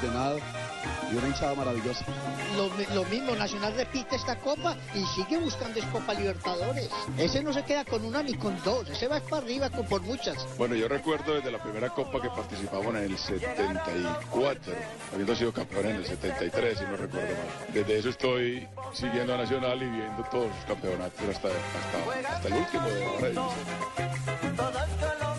Ordenado y una hinchada maravillosa. Lo, lo mismo, Nacional repite esta copa y sigue buscando es Copa Libertadores. Ese no se queda con una ni con dos, ese va para arriba con, por muchas. Bueno, yo recuerdo desde la primera copa que participamos en el 74, habiendo sido campeón en el 73, si no recuerdo mal. Desde eso estoy siguiendo a Nacional y viendo todos sus campeonatos hasta, hasta, hasta el último de. Todos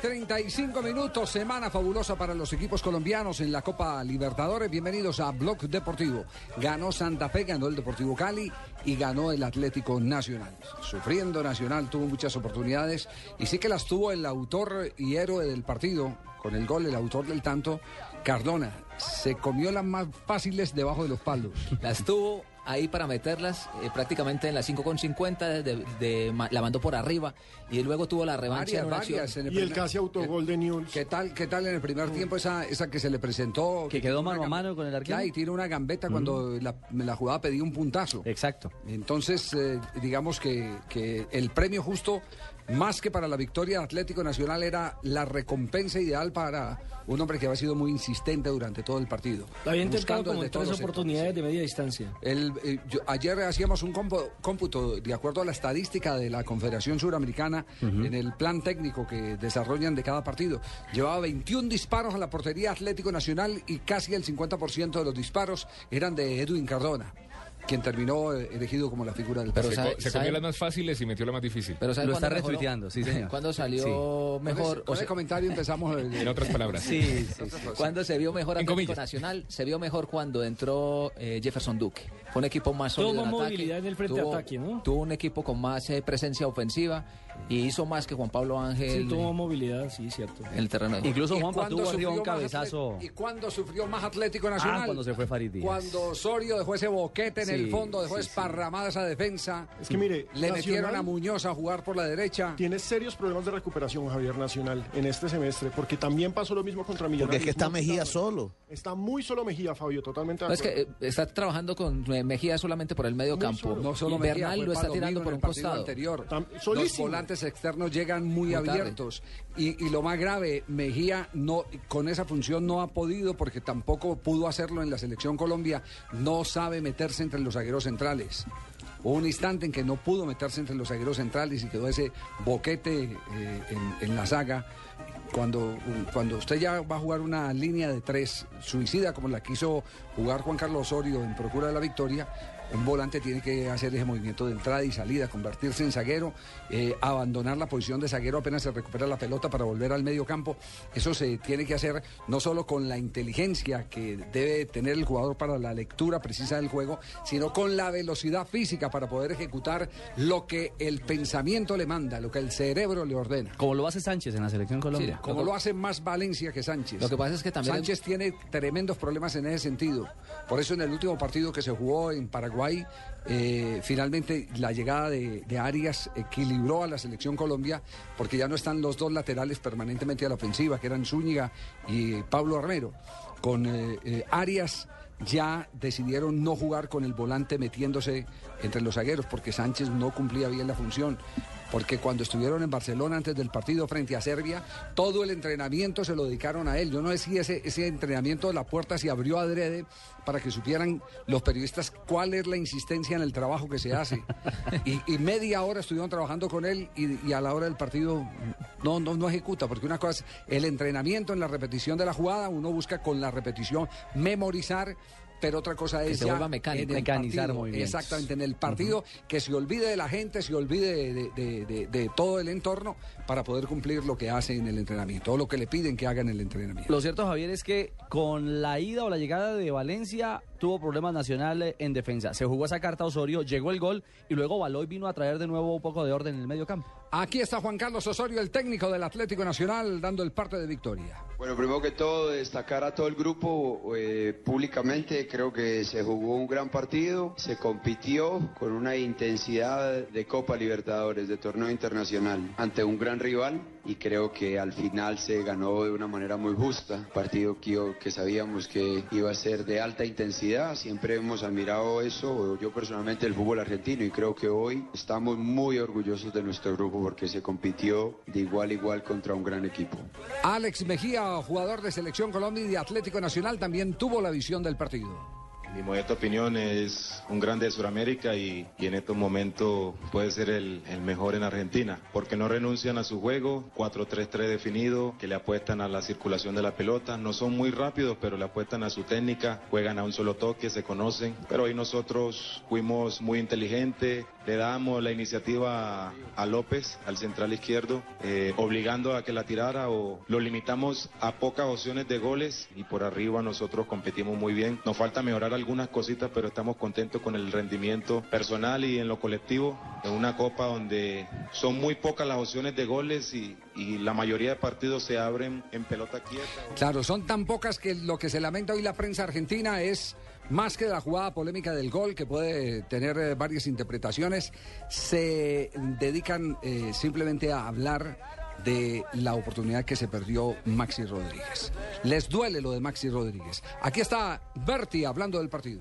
35 minutos. Semana fabulosa para los equipos colombianos en la Copa Libertadores. Bienvenidos a Blog Deportivo. Ganó Santa Fe, ganó el Deportivo Cali y ganó el Atlético Nacional. Sufriendo Nacional, tuvo muchas oportunidades y sí que las tuvo el autor y héroe del partido, con el gol, el autor del tanto, Cardona. Se comió las más fáciles debajo de los palos. Las tuvo ahí para meterlas eh, prácticamente en las 5,50, de, de, la mandó por arriba y luego tuvo la revancha. Varias, en varias. Y el casi autogol de Newell's. ¿Qué tal, ¿Qué tal en el primer tiempo esa, esa que se le presentó? Que quedó mano a mano con el arquero. Y tiene una gambeta cuando la, la jugada pedía un puntazo. Exacto. Entonces, eh, digamos que, que el premio justo, más que para la victoria de Atlético Nacional, era la recompensa ideal para un hombre que había sido muy insistente durante todo el partido. Lo había intentado como en tres oportunidades de media distancia. El, eh, yo- ayer hacíamos un compo- cómputo de acuerdo a la estadística de la Confederación Suramericana en el plan técnico que desarrollan de cada partido. Llevaba 21 disparos a la portería Atlético Nacional y casi el 50% de los disparos eran de Edwin Cardona, quien terminó eh, elegido como la figura del Pero sabe- Se, comió las más fáciles y metió la más difícil. Pero ¿sabe Lo está retuiteando, sí, señor. ¿Cuándo salió Sí. Con ese- mejor? con o ese se- comentario empezamos. eh, En otras palabras. Sí, sí, sí. ¿Cuándo se vio mejor En Atlético. Nacional? Se vio mejor cuando entró eh, Jefferson Duque. Fue un equipo más Tuvo sólido más en ataque. movilidad en el frente tuvo, ataque, ¿no? Tuvo un equipo con más eh, presencia ofensiva y hizo más que Juan Pablo Ángel Sí, tuvo movilidad, sí, cierto. en el terreno de. Incluso ¿Y Juanpa cuándo tuvo un cabezazo. ¿Y cuándo sufrió más Atlético Nacional? Ah, cuando se fue Farid Díaz. Cuando Osorio dejó ese boquete en Sí, el fondo, dejó sí, sí. esparramada esa defensa. Es que mire, Le Nacional metieron a Muñoz a jugar por la derecha. Tiene serios problemas de recuperación Javier Nacional en este semestre, porque también pasó lo mismo contra Millonarios. Porque es que está No Mejía solo. Está muy solo Mejía, Fabio, totalmente No, es que eh, está trabajando con eh, Mejía solamente por el medio Muy campo. solo. No solo y Mejía, Bernal lo está tirando por un costado. anterior. Tam- Los solísimo. Volantes externos llegan muy, abiertos. Y, y lo más grave, Mejía no con esa función no ha podido, porque tampoco pudo hacerlo en la selección Colombia, no sabe meterse entre los zagueros centrales. Hubo un instante en que no pudo meterse entre los zagueros centrales y quedó ese boquete eh, en, en la saga. cuando, cuando usted ya va a jugar una línea de tres suicida como la quiso jugar Juan Carlos Osorio en procura de la victoria, un volante tiene que hacer ese movimiento de entrada y salida, convertirse en zaguero, eh, abandonar la posición de zaguero apenas se recupera la pelota para volver al medio campo. Eso se tiene que hacer no solo con la inteligencia que debe tener el jugador para la lectura precisa del juego, sino con la velocidad física para poder ejecutar lo que el pensamiento le manda, lo que el cerebro le ordena. Como lo hace Sánchez en la selección Colombia. Como lo hace más Valencia que Sánchez. Lo que pasa es que también- Sánchez tiene tremendos problemas en ese sentido. Por eso en el último partido que se jugó en Paraguay, eh, finalmente la llegada de, Arias equilibró a la selección Colombia porque ya no están los dos laterales permanentemente a la ofensiva, que eran Zúñiga y Pablo Armero. Con eh, eh, Arias ya decidieron no jugar con el volante metiéndose entre los zagueros porque Sánchez no cumplía bien la función. Porque cuando estuvieron en Barcelona antes del partido frente a Serbia, todo el entrenamiento se lo dedicaron a él. Yo no sé si ese, ese entrenamiento de la puerta se abrió adrede para que supieran los periodistas cuál es la insistencia en el trabajo que se hace. Y, y media hora estuvieron trabajando con él y, y a la hora del partido no, no, no ejecuta, porque una cosa es el entrenamiento en la repetición de la jugada, uno busca con la repetición memorizar. Pero otra cosa Que es se ya vuelva mecánico. en el Mecanizar partido, movimientos. Exactamente, en el partido que se olvide de la gente, se olvide de, de- de- de todo el entorno para poder cumplir lo que hace en el entrenamiento, o lo que le piden que haga en el entrenamiento. Lo cierto, Javier, es que con la ida o la llegada de Valencia tuvo problemas nacionales en defensa. Se jugó esa carta a Osorio, llegó el gol y luego Baloy vino a traer de nuevo un poco de orden en el medio campo. Aquí está Juan Carlos Osorio, el técnico del Atlético Nacional, dando el parte de victoria. Bueno, primero que todo, destacar a todo el grupo eh, públicamente. Creo que se jugó un gran partido, se compitió con una intensidad de Copa Libertadores, de torneo internacional, ante un gran rival y creo que al final se ganó de una manera muy justa. Partido que, que sabíamos que iba a ser de alta intensidad. Siempre hemos admirado eso, yo personalmente, el fútbol argentino y creo que hoy estamos muy orgullosos de nuestro grupo porque se compitió de igual a igual contra un gran equipo. Alex Mejía, jugador de Selección Colombia y de Atlético Nacional, también tuvo la visión del partido. Mi modesta opinión es un grande de Sudamérica y, y en estos momentos puede ser el, el mejor en Argentina, porque no renuncian a su juego, 4-3-3 definido, que le apuestan a la circulación de la pelota, no son muy rápidos, pero le apuestan a su técnica, juegan a un solo toque, se conocen, pero hoy nosotros fuimos muy inteligentes, le damos la iniciativa a, López, al central izquierdo, eh, obligando a que la tirara o lo limitamos a pocas opciones de goles y por arriba nosotros competimos muy bien. Nos falta mejorar algunas cositas, pero estamos contentos con el rendimiento personal y en lo colectivo en una copa donde son muy pocas las opciones de goles y, y la mayoría de partidos se abren en pelota quieta. Claro, son tan pocas que lo que se lamenta hoy la prensa argentina es más que la jugada polémica del gol, que puede tener eh, varias interpretaciones, se dedican eh, simplemente a hablar de la oportunidad que se perdió Maxi Rodríguez. Les duele lo de Maxi Rodríguez. Aquí está Berti hablando del partido.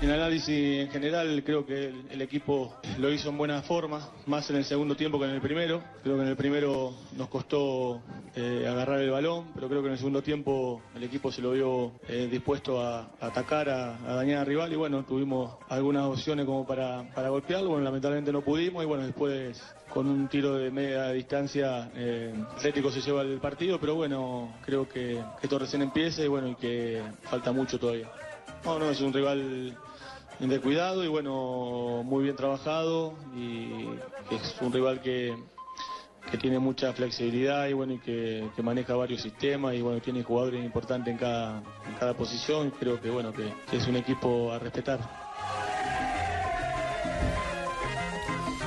En análisis en general creo que el, el equipo lo hizo en buena forma, más en el segundo tiempo que en el primero. Creo que en el primero nos costó eh, agarrar el balón, pero creo que en el segundo tiempo el equipo se lo vio eh, dispuesto a, atacar, a, dañar al rival. Y bueno, tuvimos algunas opciones como para, para golpearlo, bueno, lamentablemente no pudimos y bueno, después con un tiro de media distancia eh, Atlético se lleva el partido, pero bueno, creo que, que esto recién empieza y bueno, y que falta mucho todavía. No, no, es un rival de cuidado y bueno, muy bien trabajado y es un rival que, que tiene mucha flexibilidad y bueno, y que, maneja varios sistemas y bueno, tiene jugadores importantes en cada, en cada posición. Creo que bueno, que es un equipo a respetar.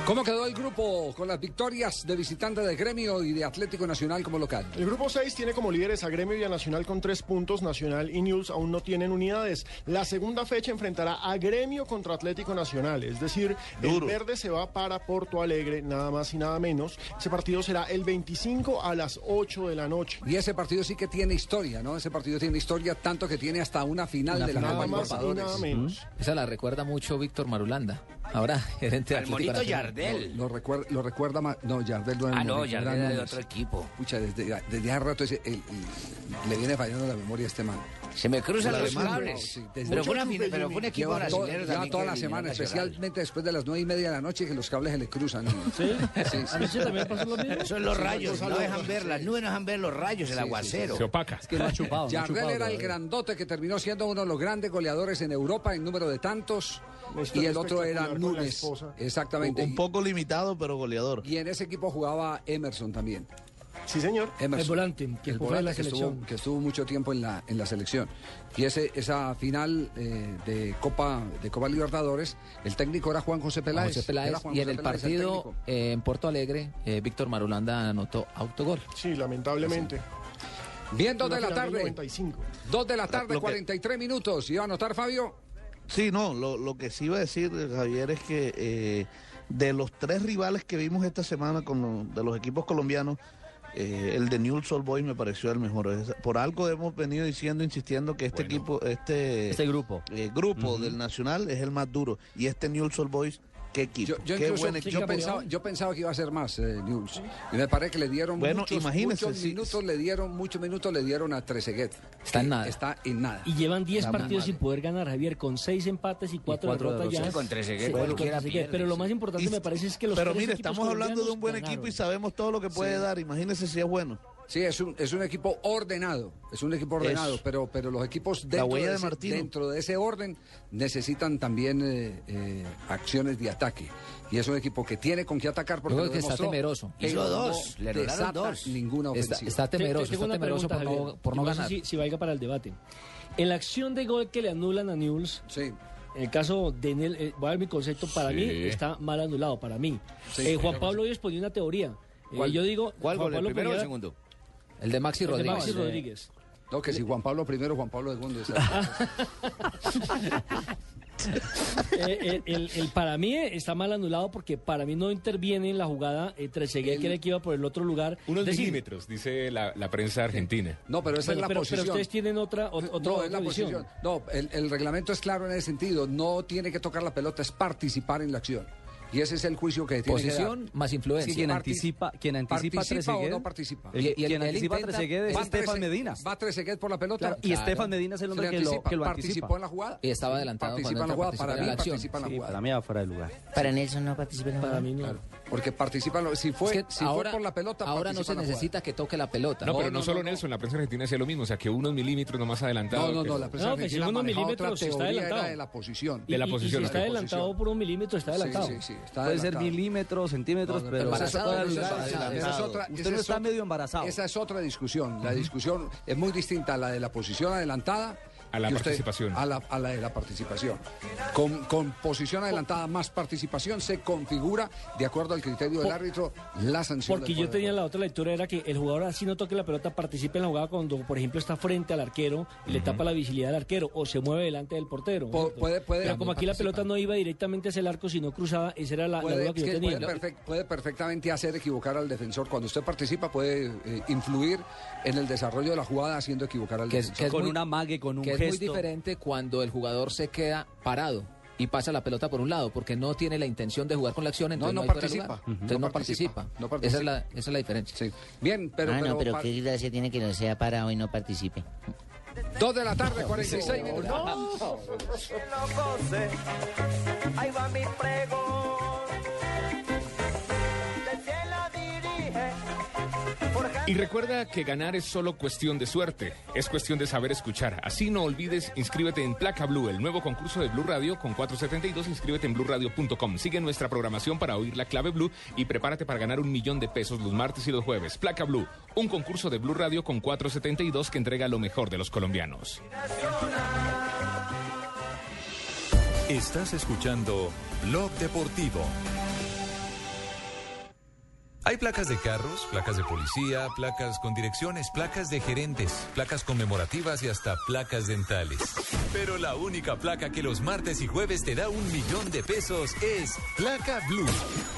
¿Cómo quedó el grupo con las victorias de visitante de Gremio y de Atlético Nacional como local? El grupo 6 tiene como líderes a Gremio y a Nacional con tres puntos. Nacional y News aún no tienen unidades. La segunda fecha enfrentará a Gremio contra Atlético Nacional. Es decir, Duro. el verde se va para Porto Alegre, nada más y nada menos. Ese partido será el 25 a las 8 de la noche. Y ese partido sí que tiene historia, ¿no? Ese partido tiene historia tanto que tiene hasta una final Una de la final. Copa Nada más y Libertadores. nada menos. Esa la recuerda mucho Víctor Marulanda, ahora gerente de Atlético Nacional. Yardel. lo recuerda, lo recuerda más. No, Yardel no era Ah, no, Yardel era de otro equipo. Pucha, desde, desde hace rato ese- el- el- le viene fallando la memoria a este man. Se me cruzan La los cables. Sí, pero, fue una fina- pero fue un equipo Lleva brasileño lleva también toda que la semana, Nacional. especialmente después de las nueve y media de la noche, que los cables se le cruzan. ¿Sí? ¿Anoche también pasó lo mismo? Son los rayos, no dejan ver, las nubes no dejan ver los rayos, el aguacero. Jardel era el grandote que terminó siendo uno de los grandes goleadores en Europa en número de tantos. Está y el otro era Núñez. Exactamente. Un poco limitado, pero goleador. Y en ese equipo jugaba Emerson también. Sí, señor. Emerson. El volante, que El volante en la que estuvo- selección. que estuvo mucho tiempo en la, en la selección. Y ese, esa final eh, de Copa de Copa Libertadores, el técnico era Juan José Peláez. José Peláez, Juan y en José el Peláez partido técnico. eh, en Porto Alegre, eh, Víctor Marulanda anotó autogol. Sí, lamentablemente. Bien, dos Una de la tarde. 95. Dos de la tarde, Lo que- 43 minutos. ¿Iba a anotar Fabio? Sí, no, lo, lo que sí iba a decir, Javier, es que eh, de los tres rivales que vimos esta semana con los- de los equipos colombianos, eh, el de Newell's Old Boys me pareció el mejor. Es- por algo hemos venido diciendo, insistiendo que este equipo, este, Este grupo. eh, grupo del Nacional es el más duro. Y este Newell's Old Boys, qué equipo. Yo, qué incluso- buen yo pensaba, yo pensaba que iba a ser más, eh, News. Y me parece que le dieron Bueno, muchos, muchos si- minutos, le dieron, muchos minutos le dieron a Trezeguet. Está en nada. Está en nada. Y llevan 10 Está muy partidos sin poder ganar, Javier, con 6 empates y 4 cuatro derrotas ya. Con Trezeguet, Sí, cualquiera con Trezeguet. Pero lo sí. más importante Y- me parece es que los Pero mire, estamos hablando de un buen ganaron. equipo y sabemos todo lo que puede Sí. dar. Imagínese si es bueno. Sí, es un, es un equipo ordenado, es un equipo ordenado, pero, pero los equipos dentro, de ese, dentro de ese orden necesitan también eh, eh, acciones de ataque. Y es un equipo que tiene con qué atacar porque creo lo que está demostró, temeroso. pero Hizo no dos, le anularon desata dos. ninguna Está, ofensiva. está temeroso, está temeroso por pregunta, no, Javier, por y no no sé ganar. Si, si valga para el debate. En la acción de gol que le anulan a Newell's, Sí. en el caso de Nel, eh, voy a dar mi concepto, para Sí. mí está mal anulado, para mí. Sí. Eh, Juan Pablo hoy exponía una teoría. Eh, ¿Cuál? yo digo, ¿Cuál Juan gol, el Pablo primero o el segundo? El de Maxi el de Rodríguez. Maxi eh, Rodríguez. No, que si Juan Pablo primero, Juan Pablo segundo. Eh, el, el- el para mí está mal anulado porque para mí no interviene en la jugada eh, Trezeguet, que era el que iba por el otro lugar. Unos decir, milímetros, dice la, la prensa argentina. No, pero esa es la pero, pero posición. ustedes tienen otra, ot- otra, no, es la posición. No, el, el reglamento es claro en ese sentido. No tiene que tocar la pelota, es participar en la acción. Y ese es el juicio que tiene que Posición dar. más influencia. Sí, quien anticipa, quien anticipa ¿Participa o no participa? El- Y- y quien él anticipa Trezeguet es Va Estefan Medina. Va Trezeguet por la pelota. Claro, y Claro. Estefan Medina es el hombre que lo, que lo participó anticipa. en la jugada. Y estaba adelantado Participa en la jugada. Para mí participa en la jugada. para mí va fuera de lugar. Para Nelson no participa en la Para jugada. mí no. Porque participan, los- si fue, Es que si ahora, fue por la pelota, ahora no se en necesita que toque la pelota. No, No, pero no, no, solo no, no. Nelson, la prensa argentina decía lo mismo, o sea, que unos milímetros nomás adelantado. No, no, no, la prensa si argentina unos milímetros otra está teoría, adelantado. era de la posición. Y- De la y- y posición, si está De adelantado posición. por un milímetro, está Sí, adelantado. sí, sí, está Puede ser milímetros, centímetros, No, no, pero es Embarazado, esa es- otra- Usted no está medio embarazado. Esa es otra discusión. La discusión es muy distinta a la de la posición adelantada. A la usted- participación. a, la, a la de la participación. Con, con posición adelantada más participación se configura, de acuerdo al criterio del Por- árbitro, la sanción. Porque yo tenía la otra lectura, era que el jugador así no toque la pelota, participe en la jugada cuando, por ejemplo, está frente al arquero y le tapa la visibilidad al arquero o se mueve delante del portero. Po- puede- puede- Pero como aquí la pelota no iba directamente hacia el arco, sino cruzada, esa era la, la Puede, duda que yo que tenía. puede perfec- puede perfectamente hacer equivocar al defensor. Cuando usted participa puede eh, influir en el desarrollo de la jugada haciendo equivocar al Que es- defensor. que es con muy- un amague, con un es muy diferente cuando el jugador se queda parado y pasa la pelota por un lado porque no tiene la intención de jugar con la acción entonces no fuera de participa. entonces No no participa. participa, No Esa, es la, esa es la diferencia Sí. Bien, pero, ah, pero no, pero qué gracia tiene que no sea parado y no participe. dos de la tarde, 46 minutos. Ahí va mi cielo dirige. Y recuerda que ganar es solo cuestión de suerte, es cuestión de saber escuchar. Así no olvides, inscríbete en Placa Blue, el nuevo concurso de Blue Radio con 472, inscríbete en blueradio.com. Sigue nuestra programación para oír la clave Blue y prepárate para ganar un millón de pesos los martes y los jueves. Placa Blue, un concurso de Blue Radio con 472 que entrega lo mejor de los colombianos. Estás escuchando Blog Deportivo. Hay placas de carros, placas de policía, placas con direcciones, placas de gerentes, placas conmemorativas y hasta placas dentales. Pero la única placa que los martes y jueves te da un millón de pesos es Placa Blue.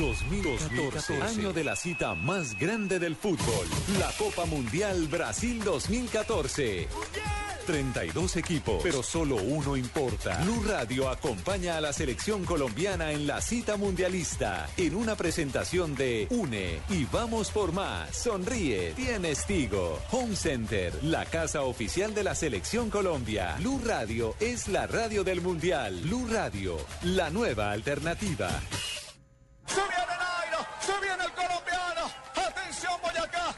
2014, año de la cita más grande del fútbol, la Copa Mundial Brasil 2014. 32 equipos, pero solo uno importa. Blue Radio acompaña a la selección colombiana en la cita mundialista en una presentación de Une y vamos por más. Sonríe, tienes Tigo. Home Center, la casa oficial de la selección Colombia. Blue Radio es la radio del mundial. Blue Radio, la nueva alternativa. ¡Se viene Nairo! ¡Se viene el!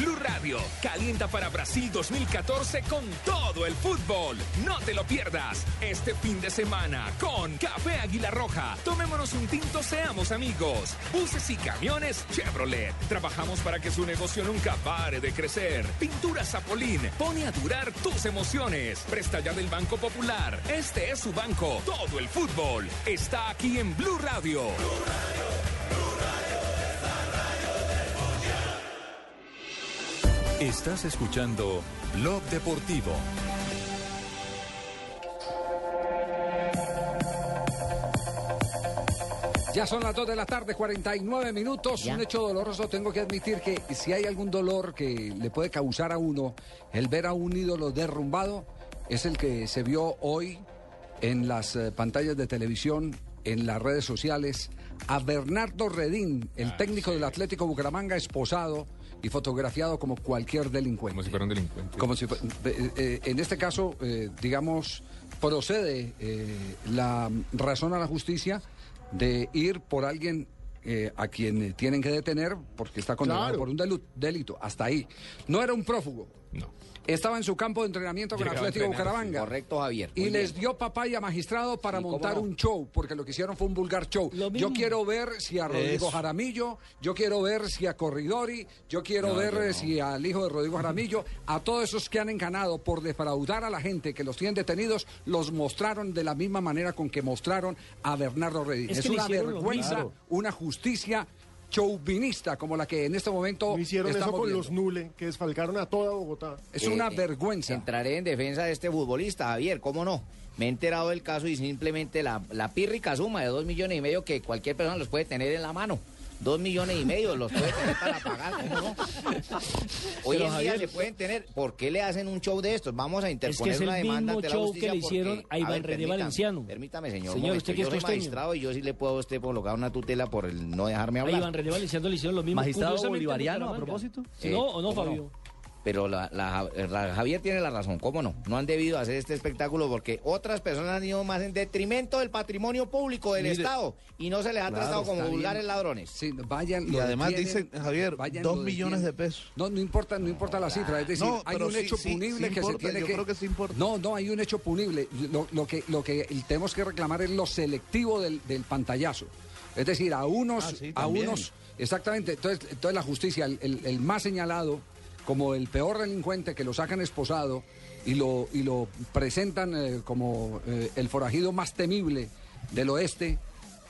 Blue Radio calienta para Brasil 2014 con todo el fútbol. No te lo pierdas este fin de semana con Café Águila Roja. Tomémonos un tinto, seamos amigos. Buses y camiones Chevrolet. Trabajamos para que su negocio nunca pare de crecer. Pintura Zapolín pone a durar tus emociones. Presta ya del Banco Popular. Este es su banco. Todo el fútbol está aquí en Blue Radio. Estás escuchando Blog Deportivo. Ya son las 2 de la tarde, 49 minutos. Un hecho doloroso. Tengo que admitir que si hay algún dolor que le puede causar a uno el ver a un ídolo derrumbado, es el que se vio hoy en las eh, pantallas de televisión, en las redes sociales, a Bernardo Redín, el técnico del Atlético Bucaramanga, esposado y fotografiado como cualquier delincuente. Como si fuera un delincuente. Como si eh, eh, en este caso, eh, digamos, procede la razón a la justicia de ir por alguien eh, a quien tienen que detener porque está condenado Claro. por un delito. Hasta ahí. No era un prófugo. No. Estaba en su campo de entrenamiento con Llegaba Atlético Bucaramanga. Correcto, Javier. Y les dio papaya magistrado para Sí, montar no. un show, porque lo que hicieron fue un vulgar show. Yo quiero ver si a Rodrigo Eso. Jaramillo, yo quiero ver si a Corridori, yo quiero No, ver yo no. si al hijo de Rodrigo Jaramillo, a todos esos que han enganado por defraudar a la gente que los tienen detenidos, los mostraron de la misma manera con que mostraron a Bernardo Redín. Es Es, que le una vergüenza, una justicia chauvinista como la que en este momento No hicieron eso con viendo. los Nule, que desfalcaron a toda Bogotá. Es Eh, una eh, vergüenza. Entraré en defensa de este futbolista, Javier, ¿cómo no? Me he enterado del caso y simplemente la, la pírrica suma de dos millones y medio que cualquier persona los puede tener en la mano. Dos millones y medio los puede tener para pagar, ¿cómo no? Hoy Pero, en día se pueden tener. ¿Por qué le hacen un show de estos? Vamos a Es interponer que es el una demanda mismo ante la show que le porque- hicieron a Iván René Valenciano. Permítame, señor. un Señor, momento. ¿usted es Yo soy costeño? magistrado y yo sí le puedo a usted colocar una tutela por el no dejarme A hablar. Iván René Valenciano le hicieron lo mismo. Magistrado bolivariano, a propósito. ¿Sí, Eh, ¿No o no, ¿cómo Fabio? Pero la, la- la- Javier tiene la razón, ¿cómo no? No han debido hacer este espectáculo porque otras personas han ido más en detrimento del patrimonio público del Mire, Estado y no se les ha Claro, tratado como vulgares ladrones. Sí, vayan. Y además detienen, dicen, Javier, vayan, dos lo millones de pesos. No, no importa, no importa la cifra. Es decir, No, hay un sí- hecho sí- punible sí que importa, se tiene yo que. creo que sí importa. No, no, hay un hecho punible. Lo, lo que, lo que tenemos que reclamar es lo selectivo del, del pantallazo. Es decir, a unos, Ah, sí, a unos, exactamente. Entonces, entonces la justicia, el, el- el más señalado como el peor delincuente que lo sacan esposado y lo, y lo presentan eh, como eh, el forajido más temible del oeste.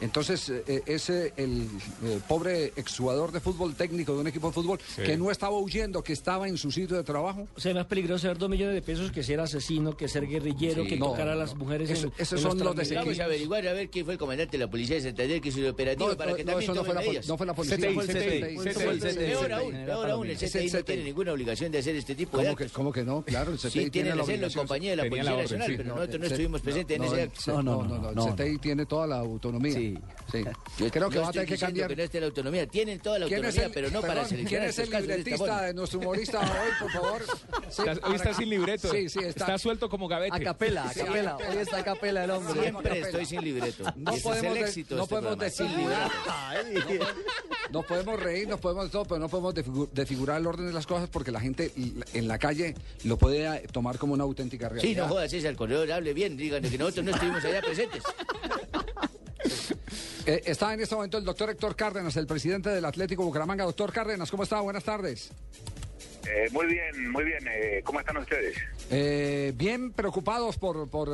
Entonces, eh, es eh, el eh, pobre exjugador de fútbol técnico de un equipo de fútbol Sí. que no estaba huyendo, que estaba en su sitio de trabajo. O sea, es más peligroso ser dos millones de pesos que ser asesino, que ser guerrillero, Sí, que no, tocar a las mujeres eso- en, esos en son los Transmigrantes. Vamos a averiguar a ver quién fue el comandante de la policía de Santander que hizo el operativo No, para no, que también eso no fue la no fue la policía, CTI, fue el CTI. Peor aún, peor aún, el Es CTI no tiene ninguna obligación de hacer este tipo de ¿Cómo actos. que, cómo que no? Claro, el CTI Sí, tiene la hacerlo en obligación. compañía de la Policía Nacional, pero No, nosotros no estuvimos presentes en ese acto. No, no, no, el CTI tiene toda la autonomía. Sí. Yo Creo que no va a tener que diciendo cambiar. que no esté la autonomía. Tienen toda la ¿Quién es autonomía, el- pero no para perdón, seleccionar ¿Quién es el libretista de nuestro humorista hoy, por favor? Sí, Está- hoy está sin libreto. Sí, sí, está. Está suelto como gavete. A capela, a Sí, capela. Hoy está a capela el hombre. Siempre estoy sin libreto. No Ese es podemos, el de- éxito no este podemos sin desfigurar. Nos podemos reír, nos podemos todo, pero no podemos desfigu- desfigurar el orden de las cosas porque la gente en la calle lo puede tomar como una auténtica Sí, realidad. no jodas, ese al corredor, hable bien, díganle que nosotros no estuvimos allá presentes. Eh, está en este momento el doctor Héctor Cárdenas, el presidente del Atlético Bucaramanga. Doctor Cárdenas, ¿cómo está? Buenas tardes. Eh, muy bien, muy bien. Eh, ¿Cómo están ustedes? Eh, bien preocupados por, por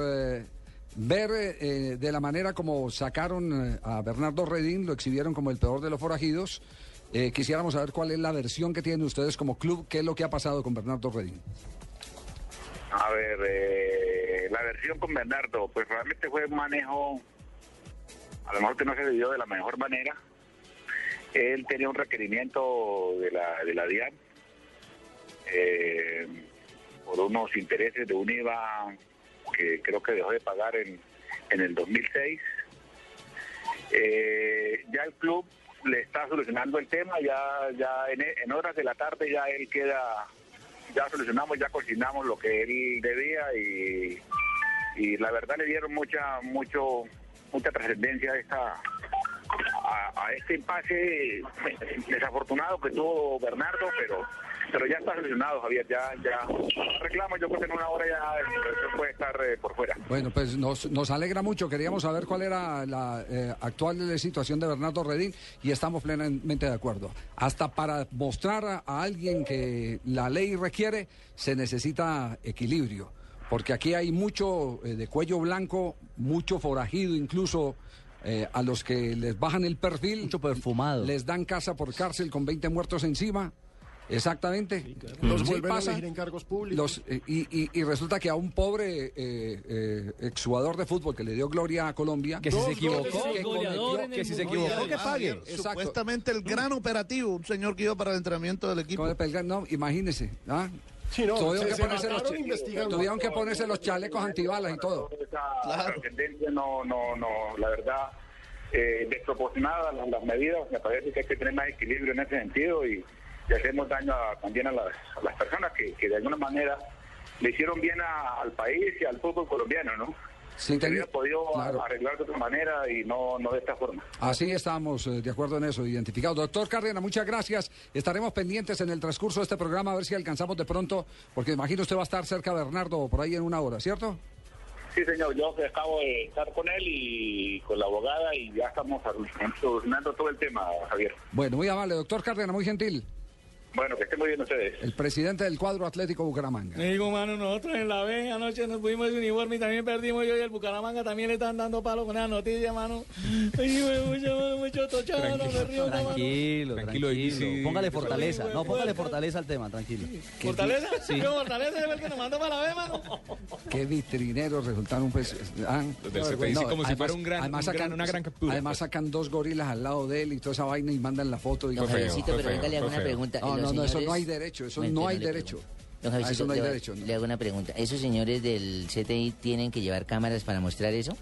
ver eh, de la manera como sacaron a Bernardo Redín, lo exhibieron como el peor de los forajidos. Eh, quisiéramos saber cuál es la versión que tienen ustedes como club, qué es lo que ha pasado con Bernardo Redín. A ver, eh, la versión con Bernardo, pues realmente fue un manejo, a lo mejor que no se dio de la mejor manera. Él tenía un requerimiento de la, de la DIAN eh, por unos intereses de un IVA que creo que dejó de pagar en, en el 2006. Eh, ya el club le está solucionando el tema, ya, ya en, en horas de la tarde ya él queda ya solucionamos, ya cocinamos lo que él debía y, y la verdad le dieron mucha mucho mucha trascendencia a esta a, este impasse desafortunado que tuvo Bernardo, pero pero ya está solucionado, Javier, ya ya reclamo, yo creo que en una hora ya puede estar eh, por fuera. Bueno, pues nos, nos alegra mucho. Queríamos saber cuál era la eh, actual situación de Bernardo Redín y estamos plenamente de acuerdo. Hasta para mostrar a alguien que la ley requiere, se necesita equilibrio. Porque aquí hay mucho eh, de cuello blanco, mucho forajido, incluso eh, a los que les bajan el perfil. Mucho perfumado. Les dan casa por cárcel con 20 muertos encima. Exactamente. Los Sí, vuelven pasa. a elegir en cargos públicos. Los, eh, y, y- y resulta que a un pobre eh, eh, exjugador de fútbol que le dio gloria a Colombia. Que si se equivocó, que cometió- Que si se equivocó, que pague. Exacto. Supuestamente el gran operativo, un señor que iba para el entrenamiento del equipo. No, imagínese. ¿ah? Sí, no, tuvieron, se- que se ponerse los, tuvieron que ponerse los chalecos antibalas y todo. no, no, no, la verdad, eh, desproporcionada las, las medidas, me parece que hay que tener más equilibrio en ese sentido y, y hacemos daño a- también a las, a las personas que, que de alguna manera le hicieron bien a- al país y al fútbol colombiano, ¿no? Se hubiera podido claro. arreglar de otra manera y no, no de esta forma. Así estamos eh, de acuerdo en eso, identificados. Doctor Cárdenas, muchas gracias. Estaremos pendientes en el transcurso de este programa a ver si alcanzamos de pronto, porque imagino usted va a estar cerca de Bernardo por ahí en una hora, ¿cierto? Sí, señor, yo acabo de estar con él y con la abogada y ya estamos solucionando todo el tema, Javier. Bueno, muy amable, doctor Cárdenas, muy gentil. Bueno, que estén muy bien ustedes. El presidente del cuadro Atlético Bucaramanga. Le digo, mano, nosotros en la B anoche nos fuimos de uniforme y también perdimos. Yo y el Bucaramanga también le están dando palo con la noticia, mano. Ay, mucho, mano, mucho tochado, no me río, no, mano. Tranquilo, Tranquilo, tranquilo. Póngale fortaleza. No, póngale fortaleza al tema, tranquilo. ¿Fortaleza? Sí. ¿Qué Fortaleza es el que nos mandó para la B, mano? Qué vitrineros resultaron pues. ah, Los del no, CPI, como si además- fuera un gran- además un gran- una gran captura, Además sacan dos gorilas al lado de él y toda esa vaina y mandan la foto. Y Javiercito, qué pero feo, venga, le hago una pregunta. No, no, no, eso no hay derecho, eso no hay derecho. Don eso no hay le, derecho. no. le hago una pregunta. ¿Esos señores del CTI tienen que llevar cámaras para mostrar eso?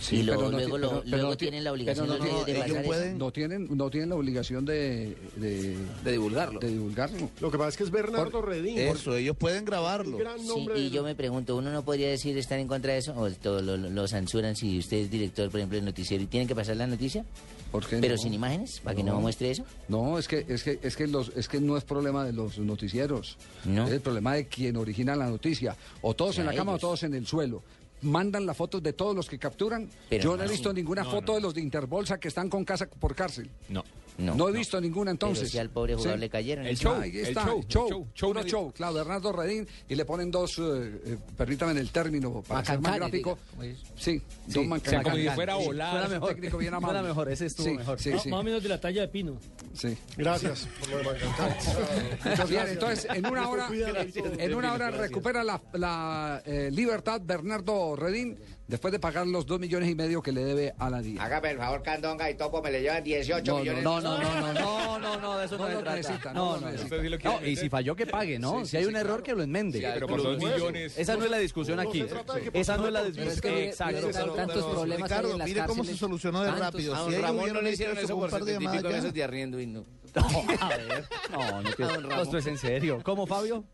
Sí, y luego, pero no luego, ti- lo- pero- luego ti- tienen la obligación no, de, no, de ellos pasar eso. pueden- no tienen no tienen la obligación de de, divulgarlo de divulgarlo Lo que pasa es que es Bernardo Redín. Eso, ellos pueden grabarlo. Sí, nombre y del- yo me pregunto, ¿uno no podría decir estar en contra de eso? ¿O todo lo, lo- lo censuran si usted es director, por ejemplo, del noticiero y tienen que pasar la noticia? ¿Por qué Pero no? sin imágenes, para que no muestre eso. No, es que es que es que los es que no es problema de los noticieros. No. Es el problema de quien origina la noticia. O todos en la cama o todos en el suelo. Mandan las fotos de todos los que capturan. Pero Yo no, no, he visto sí. ninguna No, foto no. de los de Interbolsa que están con casa por cárcel. No. No, No, he visto ninguna entonces. Pero si al pobre jugador Sí. le cayeron. El show, Ahí el está, show, el show, el show, show puro show, claro, Bernardo Redín, y le ponen dos, eh, eh, permítame el término, para ser más gráfico. Sí, Sí, dos O sea, mancanes. como si fuera Sí, volada. suena mejor. técnico bien amable. mejor, ese estuvo Sí, mejor. sí, No, sí, Más o menos de la talla de Pino. sí. Gracias por lo de Bien, entonces en una hora, en una hora recupera la, la, eh, libertad Bernardo Redín después de pagar los dos millones y medio que le debe a la DIA. Hágame el favor, Candonga y Topo, me le llevan 18 No, no, millones. No, no, no, no, no, no, no, de eso no, No se lo trata. necesita, no no, no, necesita. Sí no. No, y si falló, que pague, ¿no? si hay un error, que lo enmende. Pero por dos millones. Esa no es la discusión No aquí. Esa no es la discusión. es que Exacto. tantos problemas Ricardo, en las mire cómo se solucionó de rápido. A don Ramón no le hicieron eso por un par de 70 y pico llamadas meses ya. de arriendo y no. A ver, no, no, Ramón. esto es en serio. ¿Cómo, Fabio?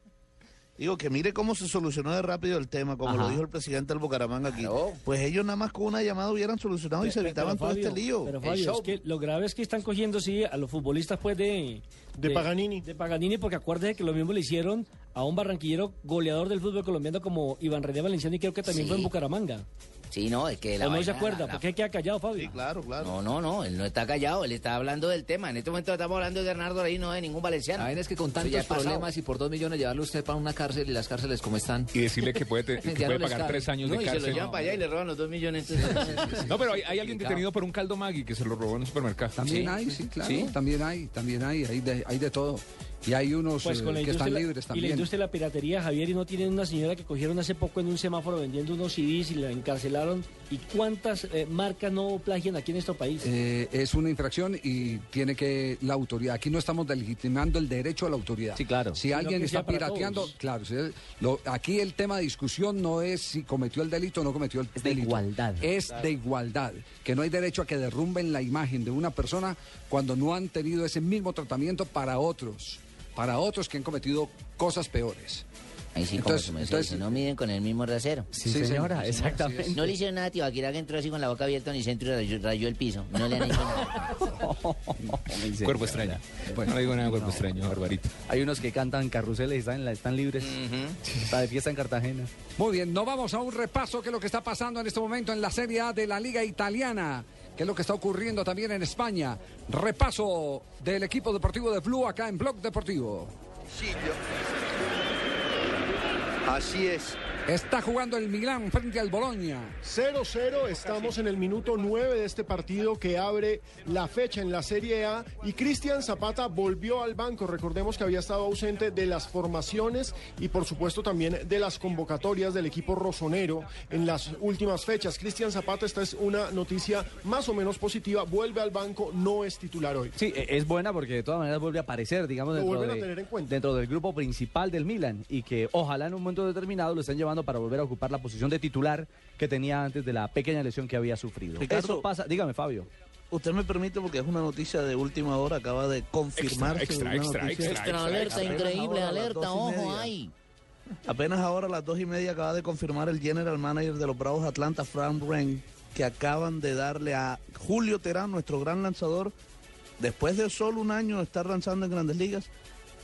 Digo que mire cómo se solucionó de rápido el tema, como Ajá. lo dijo el presidente del Bucaramanga aquí. Claro. Pues ellos nada más con una llamada hubieran solucionado y se Pero, evitaban todo Fabio, este lío. Pero Fabio, show. es que lo grave es que están cogiendo, sí, a los futbolistas pues de... De Paganini. De Paganini, porque acuérdese que lo mismo le hicieron a un barranquillero goleador del fútbol colombiano como Iván René Valenciano y creo que también Sí. fue en Bucaramanga. Sí, no, es que la ¿O no se acuerda? la- la- ¿Por qué queda callado, Fabio? Sí, claro, claro. No, no, no, él no está callado, él está hablando del tema. En este momento estamos hablando de Bernardo Rey, no de ningún valenciano. La vaina es que con tantos problemas y por dos millones llevarlo usted para una cárcel y las cárceles como están. Y decirle que puede, te- que puede no pagar cabe. tres años No, de y se lo cárcel. llevan para allá y le roban los dos millones. entonces- No, pero hay, hay alguien detenido por un caldo Maggi que se lo robó en un supermercado. También hay, sí, claro. ¿Sí? También hay, también hay, hay de, hay de todo. Y hay unos Pues eh, con que están libres y la también. industria de la piratería, Javier, y no tienen una señora que cogieron hace poco en un semáforo vendiendo unos CDs y la encarcelaron. ¿Y cuántas eh, marcas no plagian aquí en nuestro país? Eh, es una infracción y tiene que la autoridad. Aquí no estamos delegitimando el derecho a la autoridad. Sí, claro. Si Sino alguien está pirateando, todos. claro. si es- lo- aquí el tema de discusión no es si cometió el delito o no cometió el Es de delito. igualdad. Es Claro. de igualdad. Que no hay derecho a que derrumben la imagen de una persona cuando no han tenido ese mismo tratamiento para otros. Para otros que han cometido cosas peores. Ahí sí, Entonces- como entonces- dice, no miden con el mismo rasero. Sí, Sí, señora, exactamente. No le hicieron nada a Tibaquirá que entró así con la boca abierta en el centro y rayó, rayó el piso. No le han hecho nada. Cuerpo extraño. Bueno, no digo nada de cuerpo extraño, Barbarito. Hay unos que cantan carruseles y están, en la- están libres. Está de fiesta en Cartagena. Muy bien, nos vamos a un repaso que es lo que está pasando en este momento en la Serie A de la Liga Italiana, que es lo que está ocurriendo también en España. Repaso del equipo deportivo de Blue acá en Blog Deportivo. Así es. Está jugando el Milán frente al Boloña. 0-0, estamos en el minuto 9 de este partido que abre la fecha en la Serie A y Cristian Zapata volvió al banco. Recordemos que había estado ausente de las formaciones y por supuesto también de las convocatorias del equipo rosonero en las últimas fechas. Cristian Zapata, esta es una noticia más o menos positiva, vuelve al banco, no es titular hoy. Sí, e- es buena porque de todas maneras vuelve a aparecer, digamos, dentro, de- dentro del grupo principal del Milan y que ojalá en un momento determinado lo estén llevando para volver a ocupar la posición de titular que tenía antes de la pequeña lesión que había sufrido. Ricardo- Eso pasa, dígame Fabio. Usted me permite porque es una noticia de última hora, acaba de confirmarse. Extra, una extra, noticia- extra, Extra, alerta, increíble, alerta, ojo, ay. Apenas ahora a las dos y media acaba de confirmar el general manager de los Bravos Atlanta, Frank Wren, que acaban de darle a Julio Terán, nuestro gran lanzador, después de solo un año de estar lanzando en grandes ligas,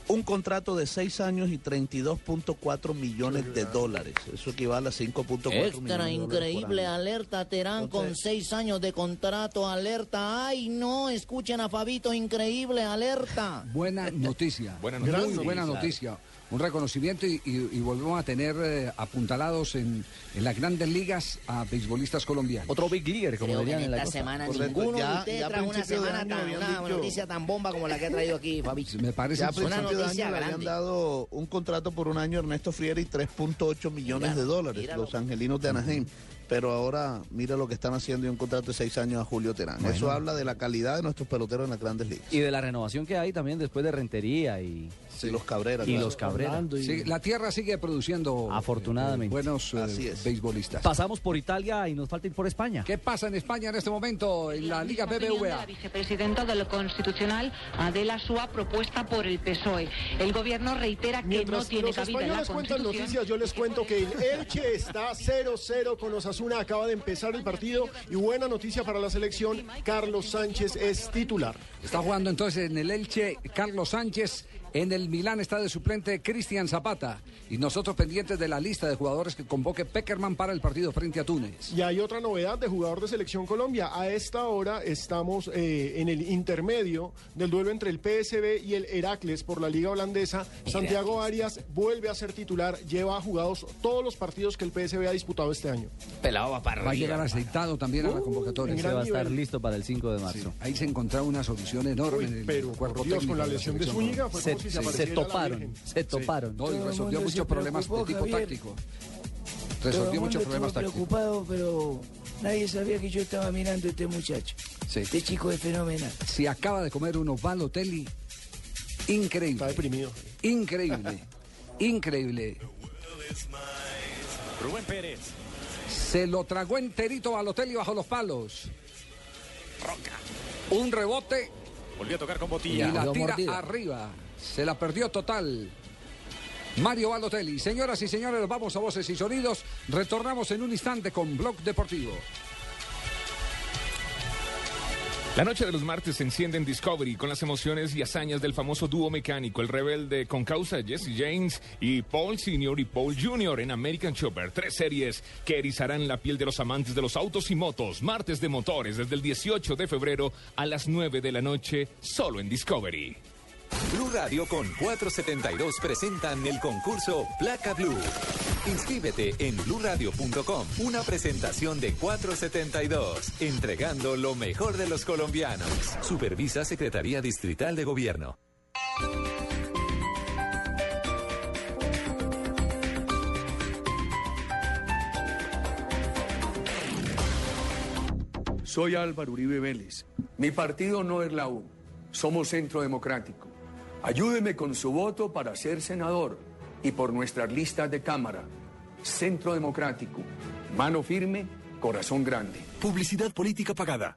un contrato de seis años y 32.4 millones de dólares. Eso equivale a 5.4 millones de Extra increíble, alerta Terán con Entonces- seis años de contrato, alerta. Ay, no, escuchen a Fabito, increíble, alerta. Buena noticia. Buena Muy noticia. buena Claro. noticia. Un reconocimiento y, y- y volvemos a tener eh, apuntalados en, en las grandes ligas a beisbolistas colombianos. Otro big leaguer, Creo que en esta semana ninguno de ustedes trajo una semana tan, una noticia tan bomba como la que ha traído aquí Fabito. Me parece Ya a una principio de año le grande. dado un contrato por un año a Ernesto Friera y 3.8 millones de dólares, míralo. los angelinos de Anaheim. Pero ahora mira lo que están haciendo y un contrato de seis años a Julio Terán. Bueno. Eso habla de la calidad de nuestros peloteros en las grandes ligas. Y de la renovación que hay también después de Rentería y, y los Cabrera. Y claro. los Cabrera. Sí, la tierra sigue produciendo Afortunadamente. eh, buenos eh, beisbolistas. Pasamos por Italia y nos falta ir por España. ¿Qué pasa en España en este momento en la Liga BBVA? La vicepresidenta de lo Constitucional, Adela Súa, propuesta por el PSOE. El gobierno reitera que Mientras no tiene los cabida en la españoles cuentan Constitución. noticias, yo les cuento que el Elche está 0-0 con Osasuna, acaba de empezar el partido y buena noticia para la selección, Carlos Sánchez es titular. Está jugando entonces en el Elche Carlos Sánchez. En el Milán está de suplente Cristian Zapata. Y nosotros pendientes de la lista de jugadores que convoque Peckerman para el partido frente a Túnez. Y hay otra novedad de jugador de Selección Colombia. A esta hora estamos eh, en el intermedio del duelo entre el PSB y el Heracles por la Liga Holandesa. Santiago Arias vuelve a ser titular, lleva jugados todos los partidos que el PSB ha disputado este año. Pelado va para Va a llegar aceitado también a la convocatoria. Ese va a estar listo para el 5 de marzo. Ahí se encontraba una solución enorme en el pero, por Dios, técnico con la de lesión de selección Zúñiga fue se se apareciera la toparon, se toparon. No, y resolvió muchos problemas de tipo Javier. táctico. Todo el Resolvió mundo muchos problemas tácticos. preocupado, pero nadie sabía que yo estaba mirando a este muchacho. Sí. Este chico es fenomenal. Si acaba de comer unos Balotelli, increíble. Está deprimido. Increíble. increíble. Rubén Pérez. Se lo tragó enterito Balotelli bajo los palos. Un rebote Volvió a tocar con y botilla. la tira arriba. Se la perdió total. Mario Balotelli. Señoras y señores, vamos a voces y sonidos. Retornamos en un instante con Blog Deportivo. La noche de los martes se enciende en Discovery con las emociones y hazañas del famoso dúo mecánico, el rebelde con causa Jesse James y Paul Sr. y Paul Jr. en American Chopper. Tres series que erizarán la piel de los amantes de los autos y motos. Martes de motores desde el 18 de febrero a las 9 de la noche, solo en Discovery. Blue Radio con 472 presentan el concurso Placa Blue. Inscríbete en bluradio.com. Una presentación de 472, entregando lo mejor de los colombianos. Supervisa Secretaría Distrital de Gobierno. Soy Álvaro Uribe Vélez. Mi partido no es la U. Somos Centro Democrático. Ayúdeme con su voto para ser senador y por nuestras listas de Cámara. Centro Democrático. Mano firme, corazón grande. Publicidad política pagada.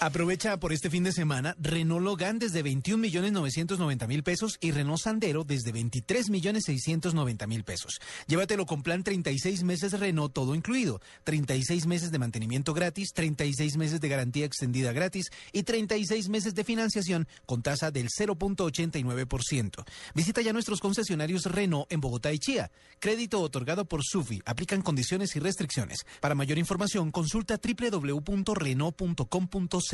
Aprovecha por este fin de semana Renault Logan desde 21 millones 990 mil pesos y Renault Sandero desde 23 millones 690 mil pesos. Llévatelo con plan 36 meses Renault todo incluido, 36 meses de mantenimiento gratis, 36 meses de garantía extendida gratis y 36 meses de financiación con tasa del 0.89%. Visita ya nuestros concesionarios Renault en Bogotá y Chía. Crédito otorgado por Sufi. Aplican condiciones y restricciones. Para mayor información consulta www.renault.com.co.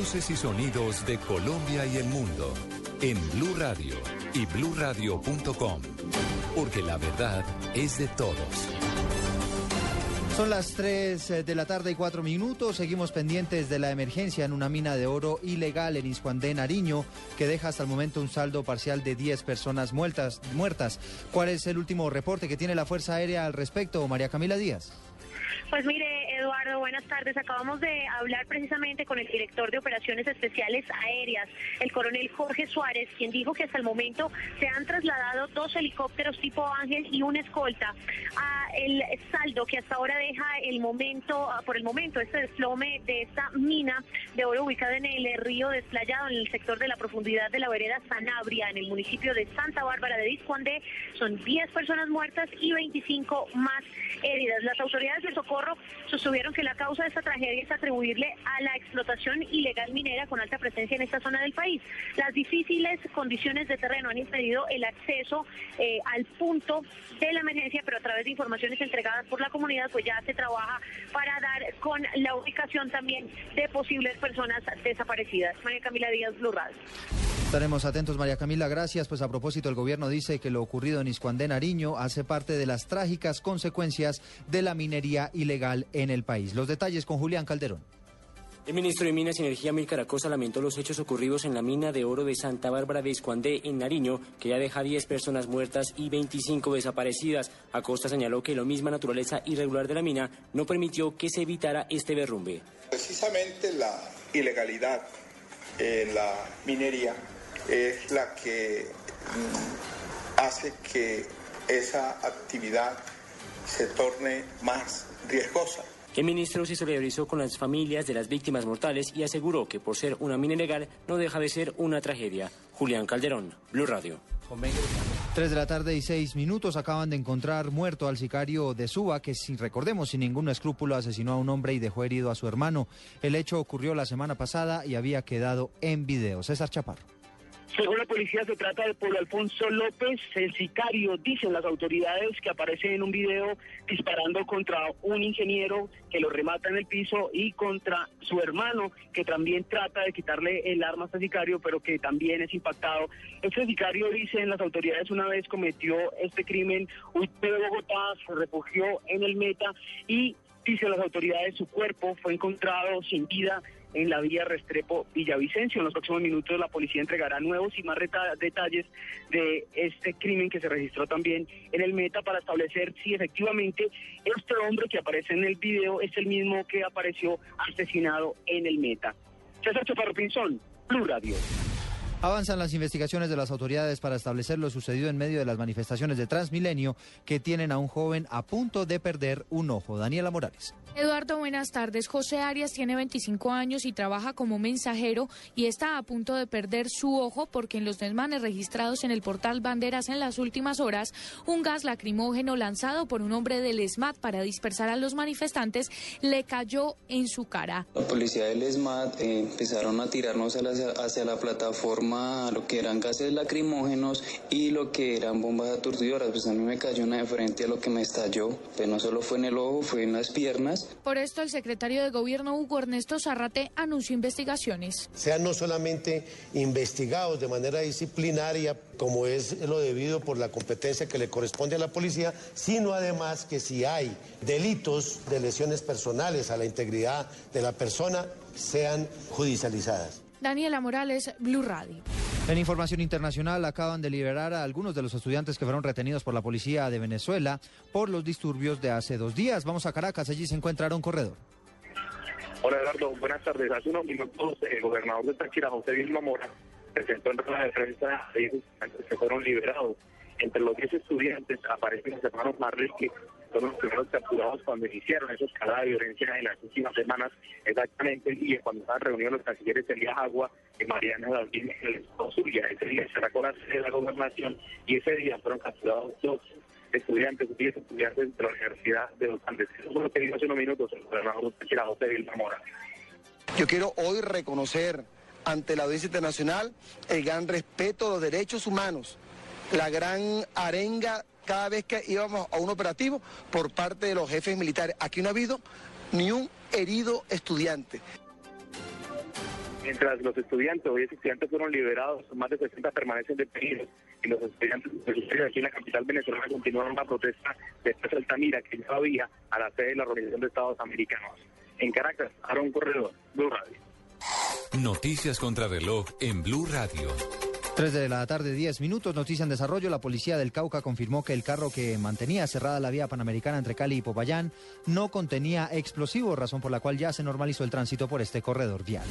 Y sonidos de Colombia y el mundo en Blue Radio y bluradio.com, porque la verdad es de todos. Son las 3 de la tarde y 4 minutos. Seguimos pendientes de la emergencia en una mina de oro ilegal en Iscuandé, Nariño, que deja hasta el momento un saldo parcial de 10 personas muertas. muertas. ¿Cuál es el último reporte que tiene la Fuerza Aérea al respecto, María Camila Díaz? Pues mire, Eduardo, buenas tardes. Acabamos de hablar precisamente con el director de Operaciones Especiales Aéreas, el coronel Jorge Suárez, quien dijo que hasta el momento se han trasladado dos helicópteros tipo Ángel y una escolta. A el saldo que hasta ahora deja el momento, por el momento, este desplome de esta mina de oro ubicada en el río desplayado en el sector de la profundidad de la vereda Sanabria, en el municipio de Santa Bárbara de Discuandé, son 10 personas muertas y 25 más heridas. Las autoridades de socorro sostuvieron que la causa de esta tragedia es atribuirle a la explotación ilegal minera con alta presencia en esta zona del país. Las difíciles condiciones de terreno han impedido el acceso eh, al punto de la emergencia, pero a través de informaciones entregadas por la comunidad, pues ya se trabaja para dar con la ubicación también de posibles personas desaparecidas. María Camila Díaz, Blue. Estaremos atentos, María Camila. Gracias. Pues a propósito, el gobierno dice que lo ocurrido en Iscuandé, Nariño, hace parte de las trágicas consecuencias de la minería ilegal en el país. Los detalles con Julián Calderón. El ministro de Minas y Energía, Mil Caracosa, lamentó los hechos ocurridos en la mina de oro de Santa Bárbara de Iscuandé, en Nariño, que ya deja 10 personas muertas y 25 desaparecidas. Acosta señaló que la misma naturaleza irregular de la mina no permitió que se evitara este derrumbe. Precisamente la ilegalidad en la minería es la que mm, hace que esa actividad se torne más riesgosa. El ministro se solidarizó con las familias de las víctimas mortales y aseguró que por ser una mina ilegal no deja de ser una tragedia. Julián Calderón, Blue Radio. Tres de la tarde y seis minutos acaban de encontrar muerto al sicario de Suba, que si recordemos sin ningún escrúpulo asesinó a un hombre y dejó herido a su hermano. El hecho ocurrió la semana pasada y había quedado en video. César Chaparro. Según la policía, se trata de Pablo Alfonso López, el sicario, dicen las autoridades, que aparece en un video disparando contra un ingeniero que lo remata en el piso y contra su hermano, que también trata de quitarle el arma a este sicario, pero que también es impactado. Este sicario, dicen las autoridades, una vez cometió este crimen, un de Bogotá, se refugió en el Meta y, dicen las autoridades, su cuerpo fue encontrado sin vida en la vía Restrepo Villavicencio. En los próximos minutos la policía entregará nuevos y más detalles de este crimen que se registró también en el Meta para establecer si efectivamente este hombre que aparece en el video es el mismo que apareció asesinado en el Meta. César Chaparro Pinzón, Blue. Avanzan las investigaciones de las autoridades para establecer lo sucedido en medio de las manifestaciones de Transmilenio que tienen a un joven a punto de perder un ojo. Daniela Morales. Eduardo, buenas tardes. José Arias tiene 25 años y trabaja como mensajero y está a punto de perder su ojo porque en los desmanes registrados en el portal Banderas en las últimas horas, un gas lacrimógeno lanzado por un hombre del ESMAD para dispersar a los manifestantes le cayó en su cara. La policía del ESMAD eh, empezaron a tirarnos la- hacia la plataforma lo que eran gases lacrimógenos y lo que eran bombas aturdidoras. Pues a mí me cayó una de frente a lo que me estalló. Pues no solo fue en el ojo, fue en las piernas. Por esto, el secretario de Gobierno, Hugo Ernesto Zarrate, anunció investigaciones. sean no solamente investigados de manera disciplinaria, como es lo debido por la competencia que le corresponde a la policía, sino además que si hay delitos de lesiones personales a la integridad de la persona, sean judicializadas. Daniela Morales, Blue Radio. En información internacional acaban de liberar a algunos de los estudiantes que fueron retenidos por la policía de Venezuela por los disturbios de hace dos días. Vamos a Caracas, allí se encuentra un corredor. Hola Eduardo, buenas tardes. Hace unos minutos el gobernador de Táchira, José Vilma Mora, presentó en rueda de prensa a 10 estudiantes que fueron liberados. Entre los 10 estudiantes aparecen los hermanos Marrique, son los primeros capturados cuando iniciaron esa escalada de violencia en las últimas semanas, exactamente día cuando estaban reunidos los cancilleres Elías Agua y Mariana David en el estado Zulia. Ese día se sacó la sede de la gobernación y ese día fueron capturados dos estudiantes, 10 estudiantes de la Universidad de los Andes. Eso fue lo que dijo hace unos minutos el gobernador José Vilma Mora. Yo quiero hoy reconocer ante la audiencia internacional el gran respeto a los derechos humanos, la gran arenga cada vez que íbamos a un operativo por parte de los jefes militares. Aquí no ha habido ni un herido estudiante. Mientras los estudiantes, hoy estudiantes fueron liberados, más de 60 permanecen detenidos y los estudiantes de aquí en la capital venezolana continuaron la protesta de Plaza Altamira que ya había a la sede de la Organización de Estados Americanos. En Caracas, Aaron Corredor, Blue Radio. Noticias contra reloj en Blue Radio. 3 de la tarde, 10 minutos. Noticia en desarrollo. La policía del Cauca confirmó que el carro que mantenía cerrada la vía panamericana entre Cali y Popayán no contenía explosivos, razón por la cual ya se normalizó el tránsito por este corredor vial.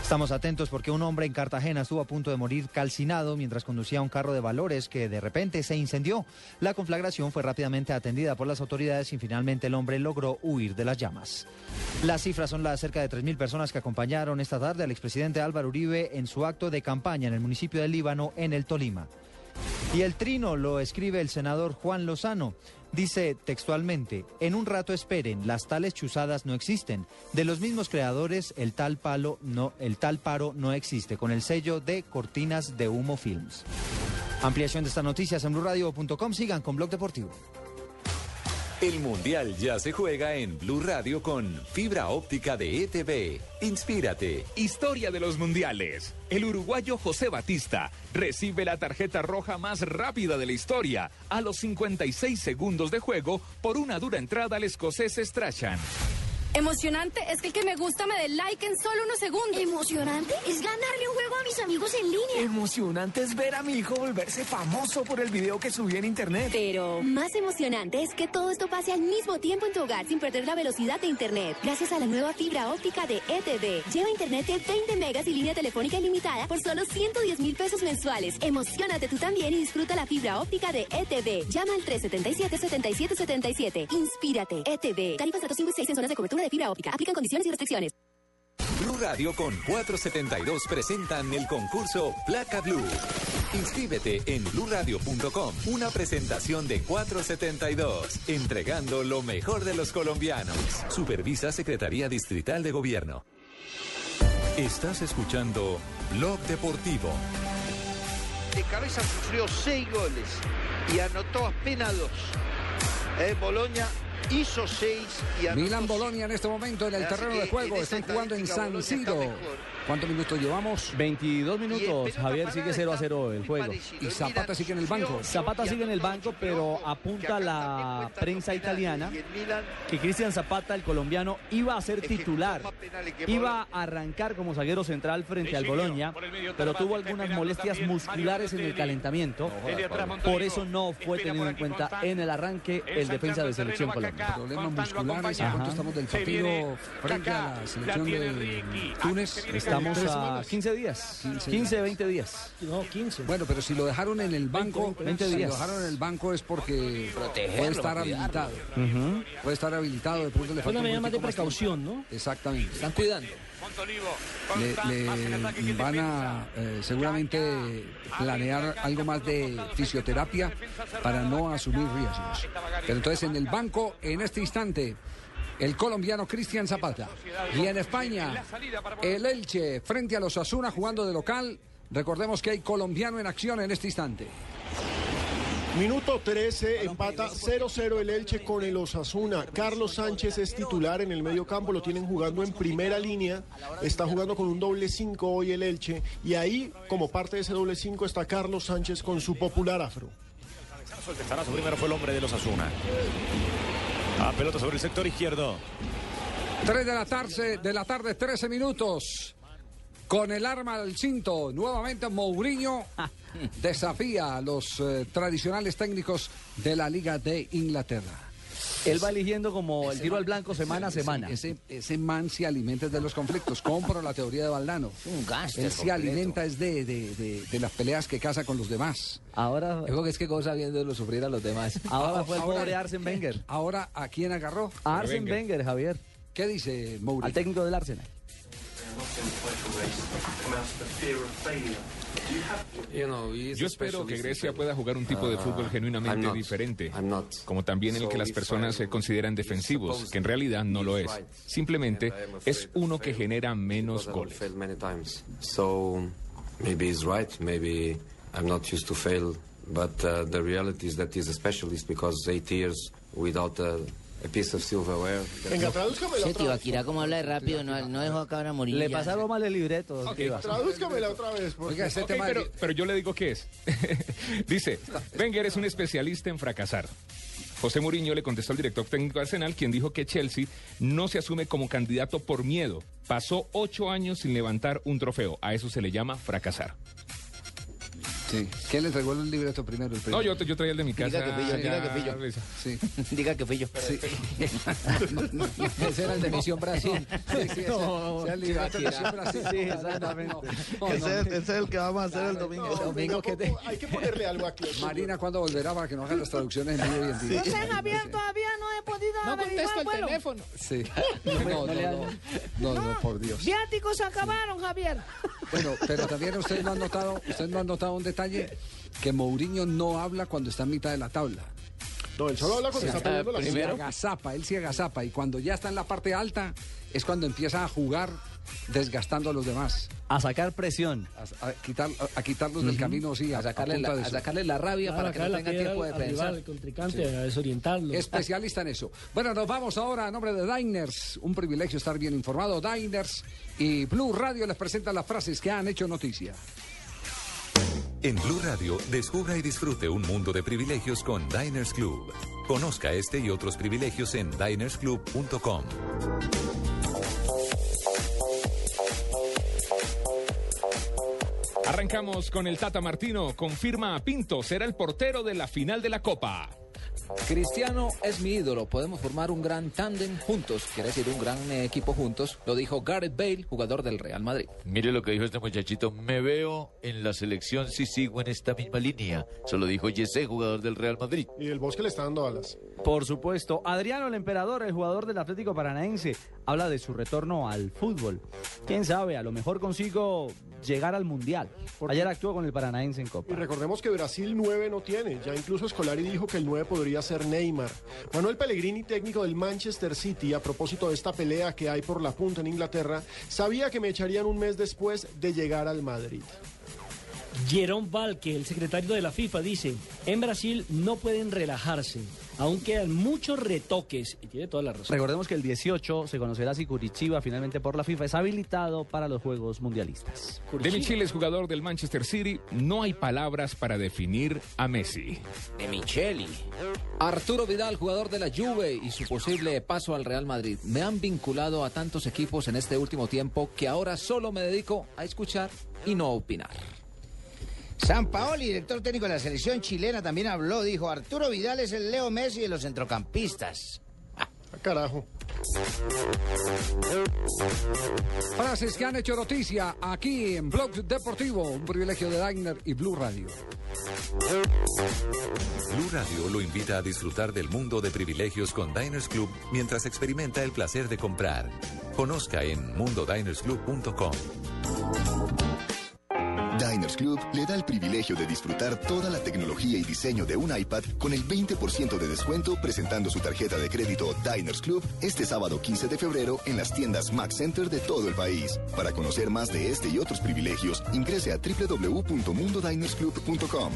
Estamos atentos porque un hombre en Cartagena estuvo a punto de morir calcinado mientras conducía un carro de valores que de repente se incendió. La conflagración fue rápidamente atendida por las autoridades y finalmente el hombre logró huir de las llamas. Las cifras son las cerca de 3.000 personas que acompañaron esta tarde al expresidente Álvaro Uribe en su acto de campaña en el municipio de Líbano, en el Tolima. Y el trino lo escribe el senador Juan Lozano. Dice textualmente, en un rato esperen, las tales chuzadas no existen. De los mismos creadores, el tal palo no, el tal paro no existe, con el sello de Cortinas de Humo Films. Ampliación de estas noticias en blurradio.com. Sigan con Blog Deportivo. El Mundial ya se juega en Blue Radio con fibra óptica de ETV. Inspírate. Historia de los mundiales. El uruguayo José Batista recibe la tarjeta roja más rápida de la historia a los 56 segundos de juego por una dura entrada al escocés Strachan. Emocionante es que el que me gusta me dé like en solo unos segundos. Emocionante es ganarle un juego a mis amigos en línea. Emocionante es ver a mi hijo volverse famoso por el video que subí en internet. Pero más emocionante es que todo esto pase al mismo tiempo en tu hogar sin perder la velocidad de internet. Gracias a la nueva fibra óptica de ETV. Lleva internet de 20 megas y línea telefónica ilimitada por solo 110 mil pesos mensuales. Emocionate tú también y disfruta la fibra óptica de ETV. Llama al 377-7777. Inspírate. ETV. Tarifas datos 5 y 6 en zonas de cobertura de fibra óptica. Aplican condiciones y restricciones. Blue Radio con 472 presentan el concurso Placa Blue. Inscríbete en bluradio.com. Una presentación de 472, entregando lo mejor de los colombianos. Supervisa Secretaría Distrital de Gobierno. Estás escuchando Blog Deportivo. de cabeza sufrió seis goles y anotó apenas dos. Eh, Boloña hizo seis y Milan Bolonia en este momento en el Así terreno de juego. Están jugando en San Bolonia Siro. ¿Cuántos minutos llevamos? 22 minutos, Javier sigue 0 a 0 el juego. Y Zapata sigue en el banco. Zapata sigue en el banco, pero apunta la prensa italiana que Cristian Zapata, el colombiano, iba a ser titular. Iba a arrancar como zaguero central frente al Boloña, pero tuvo algunas molestias musculares en el calentamiento. Por eso no fue tenido en cuenta en el arranque el defensa de selección Colombia. Problemas musculares. ¿A cuánto estamos del partido frente a la selección de Túnez? Estamos a semanas. 15 días, 15 15, 20 días. No, 15. Bueno, pero si lo dejaron en el banco, 20 si días. lo dejaron en el banco es porque Protegerlo, puede estar habilitado. Puede estar habilitado, de pronto le Una falta un medida más de precaución, tiempo. Exactamente. Están cuidando. Le, le van a eh, seguramente planear algo más de fisioterapia para no asumir riesgos. Pero entonces en el banco, en este instante, el colombiano Cristian Zapata. Y en España, el Elche frente a los Asuna jugando de local. Recordemos que hay colombiano en acción en este instante. Minuto 13, empata 0-0 el Elche con el Osasuna. Carlos Sánchez es titular en el medio campo, lo tienen jugando en primera línea. Está jugando con un doble 5 hoy el Elche. Y ahí, como parte de ese doble 5, está Carlos Sánchez con su popular afro. El testarazo primero fue el hombre de los Asuna. A pelota sobre el sector izquierdo. 3 de la tarde, de la tarde, 13 minutos. Con el arma al cinto, nuevamente Mourinho desafía a los eh, tradicionales técnicos de la Liga de Inglaterra. Él va eligiendo como el tiro al blanco semana a semana. Ese, ese man se alimenta de los conflictos. Compro la teoría de Valdano. Un gángster Él se completo. alimenta es de, de- de- de las peleas que casa con los demás. Ahora. Yo creo que es que goza viéndolo sufrir a los demás. Ahora fue el pobre Arsen Wenger. Ahora, ¿a quién agarró? A Arsen Wenger, Javier. ¿Qué dice Mourinho? Al técnico del Arsenal. Yo espero que Grecia pueda jugar un tipo de fútbol genuinamente diferente, como también el que las personas se consideran defensivos, que en realidad no lo es. Simplemente es uno que genera menos goles. maybe he's right. Maybe I'm not used to fail. But uh, the reality is that he's a specialist because eight years without a, a piece of silverware. Venga, tradúzcamela Ese otra vez. Como habla de rápido, no, no dejó acabar a morir. Le pasaron mal el libreto. Ok. Iván. Tradúzcamela otra vez. por Oiga, este. Ok, pero, pero yo le digo qué es. Dice, Wenger es un especialista en fracasar. José Mourinho le contestó al director técnico de Arsenal, quien dijo que Chelsea no se asume como candidato por miedo. Pasó ocho años sin levantar un trofeo. A eso se le llama fracasar. Sí. ¿Quién le entregó el libreto primero? El No, primero? yo, yo traía el de mi casa. Diga que pillo, diga que pillo. Sí. Diga que fui yo. Sí. Ese era el de Misión Brasil. Sí, sí, ese- ese es el libreto de Misión Brasil. Sí, exactamente. No, no, Ese, no. es- ese es el que vamos a hacer el domingo. No, domingo que te... Hay que ponerle algo aquí. Marina, ¿cuándo volverá para que no hagan las traducciones en vivo y en No directo? sé, Javier, todavía no he podido No contesto el vuelo. teléfono. Sí. No, no, no, no, no, por Dios. Viáticos se acabaron, Javier. Bueno, pero también ustedes no han notado, ustedes no han notado un detalle que Mourinho no habla cuando está en mitad de la tabla. No, él solo habla cuando está poniendo la Él se agazapa, él se agazapa y cuando ya está en la parte alta es cuando empieza a jugar desgastando a los demás. A sacar presión. A, a quitar, a, a quitarlos del camino, sí, a, A sacarle, la, a sacarle la rabia para que no tenga tiempo de pensar. al contrincante, a desorientarlo. Especialista en eso. Bueno, nos vamos ahora a nombre de Diners. Un privilegio estar bien informado. Diners y Blue Radio les presentan las frases que han hecho noticia. En Blue Radio, descubra y disfrute un mundo de privilegios con Diners Club. Conozca este y otros privilegios en dinersclub.com. Arrancamos con el Tata Martino. Confirma a Pinto, será el portero de la final de la Copa. Cristiano es mi ídolo, podemos formar un gran tándem juntos, quiere decir un gran eh, equipo juntos, lo dijo Gareth Bale, jugador del Real Madrid. Mire lo que dijo este muchachito. Me veo en la selección si sigo en esta misma línea. Se lo dijo Jesse, jugador del Real Madrid. Y el bosque le está dando alas. Por supuesto. Adriano el Emperador, el jugador del Atlético Paranaense, habla de su retorno al fútbol. Quién sabe, a lo mejor consigo llegar al Mundial. Ayer actuó con el Paranaense en Y Copa. recordemos que Brasil 9 no tiene. Ya incluso Scolari dijo que el 9 podría ser Neymar. Manuel Pellegrini, técnico del Manchester City, a propósito de esta pelea que hay por la punta en Inglaterra, sabía que me echarían un mes después de llegar al Madrid. Jerome Valque, el secretario de la FIFA, dice, en Brasil no pueden relajarse, aún quedan muchos retoques, y tiene toda la razón. Recordemos que el 18 se conocerá si Curitiba finalmente por la FIFA es habilitado para los Juegos Mundialistas. De Michele es jugador del Manchester City. No hay palabras para definir a Messi. De Micheli. Arturo Vidal, jugador de la Juve y su posible paso al Real Madrid. Me han vinculado a tantos equipos en este último tiempo que ahora solo me dedico a escuchar y no a opinar. San Paoli, director técnico de la selección chilena, también habló. Dijo, Arturo Vidal es el Leo Messi de los centrocampistas. Ah, carajo. Frases que han hecho noticia aquí en Blog Deportivo. Un privilegio de Diner y Blue Radio. Blue Radio lo invita a disfrutar del mundo de privilegios con Diners Club mientras experimenta el placer de comprar. Conozca en mundodinersclub.com. Club le da el privilegio de disfrutar toda la tecnología y diseño de un iPad con el 20% de descuento presentando su tarjeta de crédito Diners Club este sábado 15 de febrero en las tiendas Mac Center de todo el país. Para conocer más de este y otros privilegios, ingrese a www.mundodinersclub.com.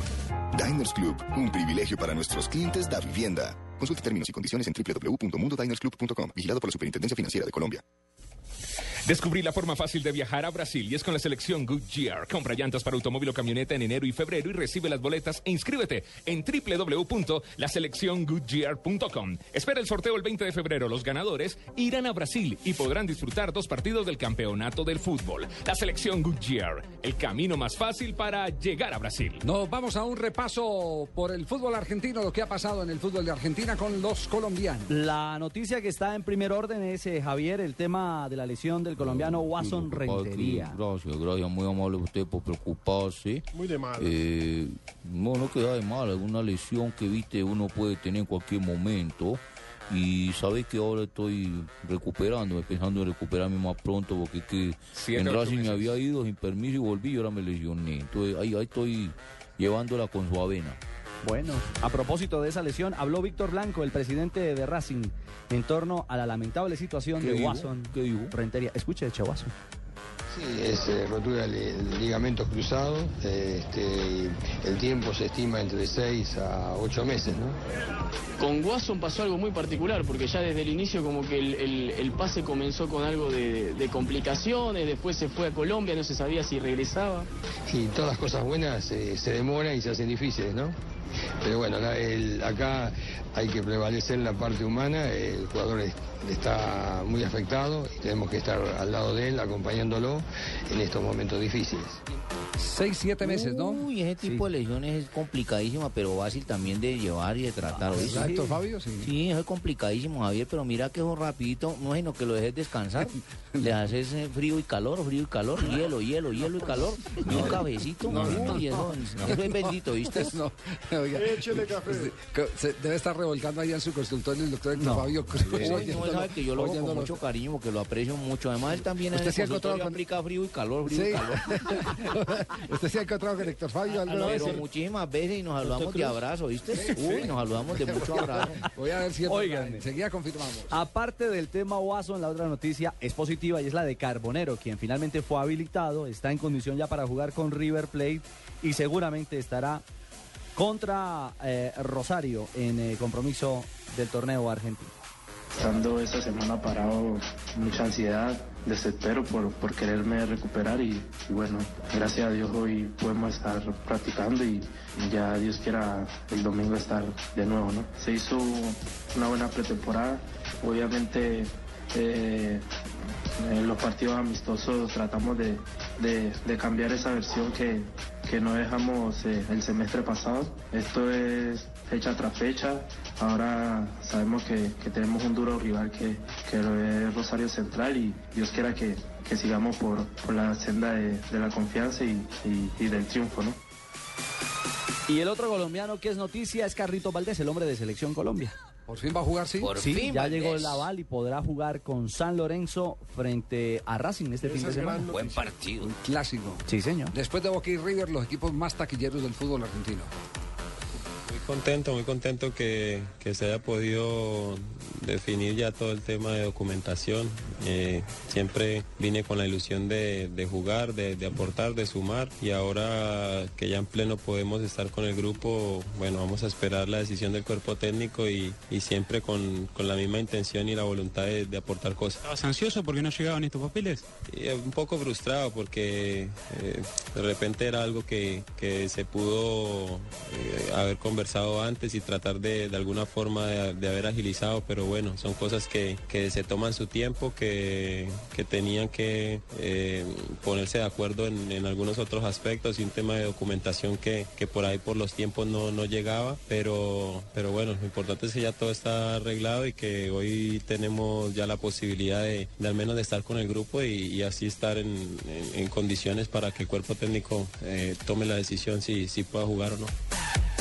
Diners Club, un privilegio para nuestros clientes da vivienda. Consulte términos y condiciones en www.mundodinersclub.com. Vigilado por la Superintendencia Financiera de Colombia. Descubrí la forma fácil de viajar a Brasil y es con la selección Goodyear. Compra llantas para automóvil o camioneta en enero y febrero y recibe las boletas e inscríbete en www.laselecciongoodyear.com. Espera el sorteo el 20 de febrero. Los ganadores irán a Brasil y podrán disfrutar dos partidos del campeonato del fútbol. La selección Goodyear, el camino más fácil para llegar a Brasil. Nos vamos a un repaso por el fútbol argentino, lo que ha pasado en el fútbol de Argentina con los colombianos. La noticia que está en primer orden es, eh, Javier, el tema de la lesión del colombiano Watson Rentería. Gracias, gracias, muy amable usted por preocuparse. Muy de mal. Eh, no, no queda de mal, alguna lesión que viste uno puede tener en cualquier momento. Y sabes que ahora estoy recuperando, pensando en recuperarme más pronto porque es que Siete, en Racing me había ido sin permiso y volví y ahora me lesioné. Entonces ahí, ahí estoy llevándola con su avena. Bueno, a propósito de esa lesión, habló Víctor Blanco, el presidente de Racing, en torno a la lamentable situación ¿Qué de dijo? Watson ¿Qué? Rentería. Escuche, Che Watson. Sí, es eh, rotura de li- ligamentos cruzados. eh, este, el tiempo se estima entre 6 a 8 meses, ¿no? Con Watson pasó algo muy particular, porque ya desde el inicio como que el, el- el pase comenzó con algo de, de complicaciones, después se fue a Colombia, no se sabía si regresaba. Y todas las cosas buenas eh, se demoran y se hacen difíciles, ¿no? Pero bueno, la- el- acá hay que prevalecer la parte humana, el jugador es- está muy afectado y tenemos que estar al lado de él, acompañándolo en estos momentos difíciles. Seis, siete meses, ¿no? Uy, ese tipo de lesiones es complicadísima, pero fácil también de llevar y de tratar. ¿oíste? Exacto, Fabio, sí. Sí, eso es complicadísimo, Javier, pero mira que eso rapidito, no es sino que lo dejes descansar. Le haces eh, frío y calor, frío y calor, hielo, hielo, hielo y calor. Y un cabecito, No, no, uy, eso, eso es bendito, ¿viste? No, oiga. Échele café. Se debe estar revolcando allá en su consultorio el doctor Héctor Fabio Cruz. No, sabe que yo lo hago con mucho cariño porque lo aprecio mucho. Además, él también en ¿Usted el se ha encontrado consultorio con- aplica frío y calor, frío Sí. y calor. ¿Usted se ha encontrado con Héctor Fabio alguna vez? Pero muchísimas veces y nos saludamos de abrazo, ¿viste? Uy, nos saludamos de mucho abrazo. Voy a ver si enseguida confirmamos. Aparte del tema Watson, la otra noticia es y es la de Carbonero, quien finalmente fue habilitado, está en condición ya para jugar con River Plate y seguramente estará contra eh, Rosario en eh, compromiso del torneo argentino. Estando esa semana parado, mucha ansiedad, desespero por, por quererme recuperar y, y bueno, gracias a Dios hoy podemos estar practicando y ya Dios quiera el domingo estar de nuevo, ¿no? Se hizo una buena pretemporada, obviamente eh, en los partidos amistosos tratamos de, de- cambiar esa versión que, que no dejamos eh, el semestre pasado. Esto es fecha tras fecha. Ahora sabemos que, que tenemos un duro rival que, que lo es Rosario Central y Dios quiera que, que sigamos por, por la senda de, de la confianza y, y- y del triunfo, ¿no? Y el otro colombiano que es noticia es Carrito Valdés, el hombre de Selección Colombia. Por fin va a jugar, sí. sí, ya llegó el aval y podrá jugar con San Lorenzo frente a Racing este fin de semana. Buen partido. Un clásico. Sí, señor. Después de Boca y River, los equipos más taquilleros del fútbol argentino. contento, muy contento que, que se haya podido definir ya todo el tema de documentación. Eh, siempre vine con la ilusión de, de jugar, de, de aportar, de sumar y ahora que ya en pleno podemos estar con el grupo, bueno, vamos a esperar la decisión del cuerpo técnico y, y siempre con, con la misma intención y la voluntad de, de aportar cosas. ¿Estabas ansioso porque no llegaban estos papeles? Y, eh, un poco frustrado porque eh, de repente era algo que, que se pudo eh, haber conversado antes y tratar de, de alguna forma de, de haber agilizado, pero bueno, son cosas que, que se toman su tiempo, que, que tenían que eh, ponerse de acuerdo en, en algunos otros aspectos y un tema de documentación que, que por ahí por los tiempos no, no llegaba, pero, pero bueno, lo importante es que ya todo está arreglado y que hoy tenemos ya la posibilidad de, al menos de estar con el grupo y, así estar en, en- en condiciones para que el cuerpo técnico eh, tome la decisión si, si pueda jugar o no.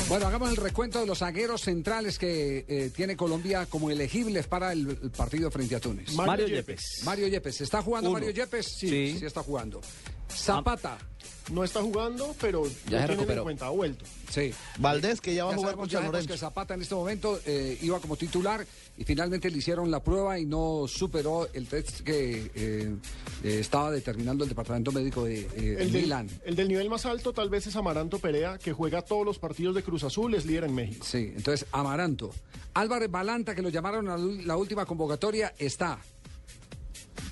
Bueno, hagamos el recuento de los zagueros centrales que eh, tiene Colombia como elegibles para el, el partido frente a Túnez. Mario Mario Yepes. Yepes. Mario Yepes. ¿Está jugando Uno. Mario Yepes? Sí, Sí. sí, está jugando. Zapata. No está jugando, pero Ya se recuperó. en cuenta, ha vuelto. Sí. Valdés, que ya va a jugar con San Lorenzo. que Zapata en este momento eh, iba como titular y finalmente le hicieron la prueba y no superó el test que eh, eh, estaba determinando el departamento médico de eh, El del, Milán. el del nivel más alto tal vez es Amaranto Perea, que juega todos los partidos de Cruz Azul, es líder en México. Sí, entonces Amaranto. Álvarez Balanta, que lo llamaron a la última convocatoria, está.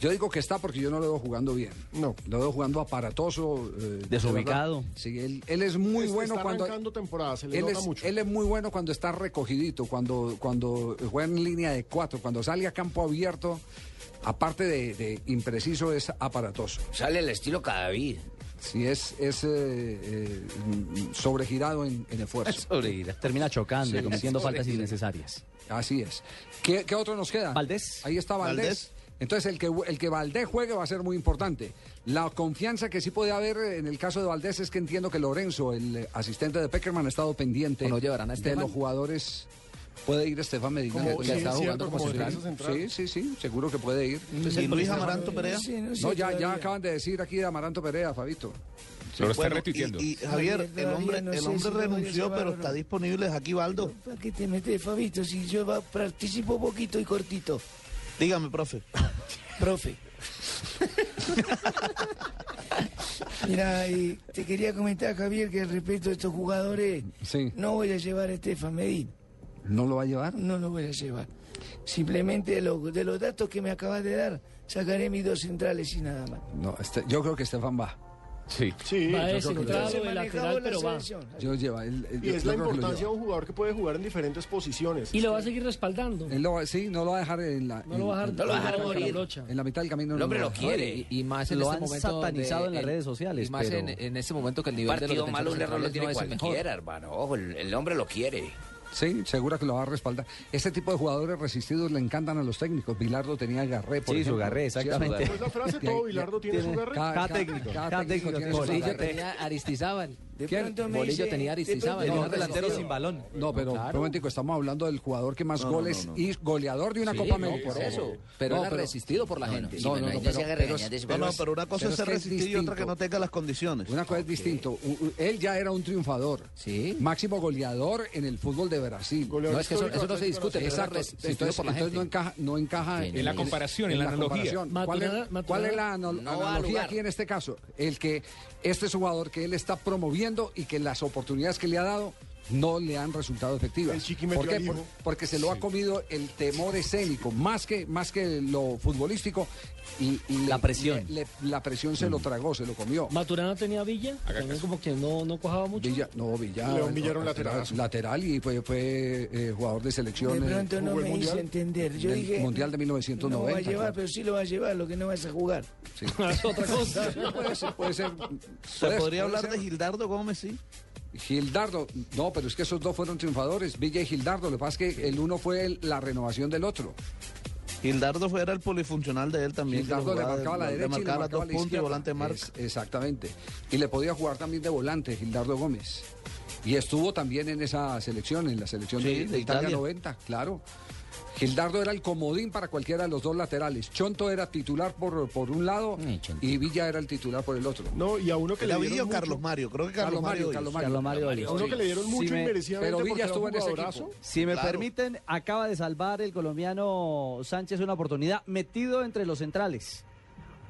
Yo digo que está porque yo no lo veo jugando bien. No. Lo veo jugando aparatoso. eh, de Desubicado. Sí, él, él es muy Es- bueno está cuando. arrancando temporada, se le él es, mucho. él es muy bueno cuando está recogidito, cuando, cuando juega en línea de cuatro, cuando sale a campo abierto, aparte de, de impreciso, es aparatoso. Sale el estilo Cadavid. Sí, es, es eh, eh, sobregirado en, en esfuerzo. Termina chocando y cometiendo faltas innecesarias. Así es. ¿Qué, qué otro nos queda? Valdés. Ahí está Valdés. Valdés. Entonces, el que, el que Valdés juegue va a ser muy importante. La confianza que sí puede haber en el caso de Valdés es que entiendo que Lorenzo, el eh, asistente de Peckerman, ha estado pendiente ¿O no llevarán a de los jugadores. Puede ir Estefan Medina. Como- que sí, está es jugando cierto, como como. Sí, sí, sí, seguro que puede ir. ¿Y Luis Amaranto Perea? Sí, no, ya, ya acaban de decir aquí de Amaranto Perea, Fabito. Lo está Bueno, retuiteando. Y, y, Javier, el hombre, no el hombre si renunció, pero está disponible aquí, Baldo. ¿Para qué te metes, Fabito? Si yo participo poquito y cortito. Dígame, profe. Profe. Mira, y te quería comentar, Javier, que respecto a estos jugadores, no voy a llevar a Estefan Medina. ¿No lo va a llevar? No lo voy a llevar. Simplemente de los, de los datos que me acabas de dar, sacaré mis dos centrales y nada más. No, este- yo creo que Estefan va. Sí. Sí, Va de yo creo que central sí. o de lateral, pero va. Yo lleva. él- él- Y yo es la lo importancia de un jugador que puede jugar en diferentes posiciones. Y lo va a seguir respaldando. Él lo va- sí, no lo va a dejar en la. No lo va a dejar- en- no lo va a dejar en- morir. en la- En la mitad del camino. El no hombre va lo dejar. quiere. Y, y más en Lo este han momento. satanizado donde en las el- redes sociales, Y más pero- en, en este momento que el nivel de partido malo, un error lo tiene no el cualquiera, hermano. Ojo, el, el hombre lo quiere. Sí, segura que lo va a respaldar. Este tipo de jugadores resistidos le encantan a los técnicos. Bilardo tenía garré, por Sí, su ejemplo. garré, Sí, exactamente. su Esa frase, todo Bilardo tiene su garré. Cada, Cada cada- técnico, cada técnico técnico tiene tiene su su garré. tenía Aristizábal. De ¿Quién? pronto me Bolillo dice- tenía Aristizábal. No, delantero sin balón. No, pero Claro. un momentico, estamos hablando del jugador que más No, goles no, no. y goleador de una Sí, Copa no, América. por eso. Pero era resistido por la no, gente. No, no, no, pero, pero- una cosa pero es ser resistido y otra que no tenga las condiciones. Una cosa es distinto. U- u- Él ya era un triunfador. Sí. Máximo goleador en el fútbol de Brasil. No, es que eso, eso no se discute, Exacto. Entonces, por la entonces gente. no encaja, no encaja en la comparación, en la analogía. ¿Cuál, es, la analogía aquí en este caso? El que este es un jugador que él está promoviendo y que las oportunidades que le ha dado no le han resultado efectivas. El ¿Por qué? Por- porque se lo ha comido el temor escénico, más que, más que lo futbolístico. Y, y La le- presión. le- le- la presión se lo tragó, se lo comió. Maturana tenía Villa, también como que no, no cojaba mucho. Villa, no, Villa. León Villa era un no, laterazo. Lateral y fue, fue eh, jugador de selección. De eh, pronto no me hice Mundial entender. Yo dije. Mundial de No va a 1990. llevar, claro. pero sí lo va a llevar, lo que no vas a jugar. Sí. Es otra cosa. puede ser, puede ser. ¿Se podría puede hablar ser. de Gildardo Gómez, sí? Gildardo, no, pero es que esos dos fueron triunfadores, Villa y Gildardo. Lo que pasa es que el uno fue el- la renovación del otro. Gildardo era el polifuncional de él también. Gildardo le marcaba la le derecha y le marcaba marcaba dos la puntas y volante marca. Es- exactamente. Y le podía jugar también de volante, Gildardo Gómez. Y estuvo también en esa selección, en la selección Sí, de, Italia. 90, claro. Gildardo era el comodín para cualquiera de los dos laterales. Chonto era titular por, por un lado y Villa era el titular por el otro. No, y a uno que ¿Era le Villa dieron Carlos Mario? Creo que Carlos, Mario. Carlos. Mario. Carlos Mario. A uno que le dieron mucho Si me- pero Villa estuvo en ese equipo. Si me Claro. permiten, acaba de salvar el colombiano Sánchez una oportunidad metido entre los centrales.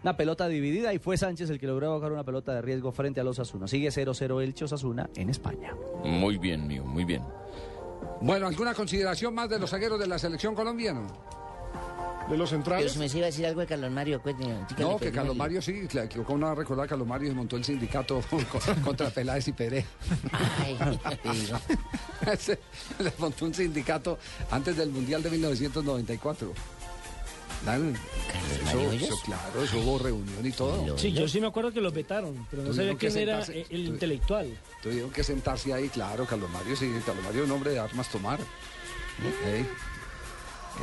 Una pelota dividida y fue Sánchez el que logró bajar una pelota de riesgo frente a los Osasuna. Sigue 0-0 Elche Osasuna en España. Muy bien, mío, muy bien. Bueno, ¿alguna consideración más de los zagueros de la selección colombiana? De los Pero centrales. si me iba a decir algo de Carlos Mario, cuénteme. dígale, No, que pues, Carlos. Mario sí, claro, que ¿cómo no va a recordar que Carlos Mario desmontó el sindicato con- contra Peláez y Pérez? Ay, Le montó un sindicato antes del Mundial de 1994. Dan- Eso, Mario Hoyos? eso, claro, eso hubo reunión y todo. Sí, yo sí me acuerdo que los vetaron, pero no sabía quién era sentarse- el tu- intelectual. Tuvieron que sentarse ahí, claro, Carlos Mario, sí, Carlos Mario es un hombre de armas tomar.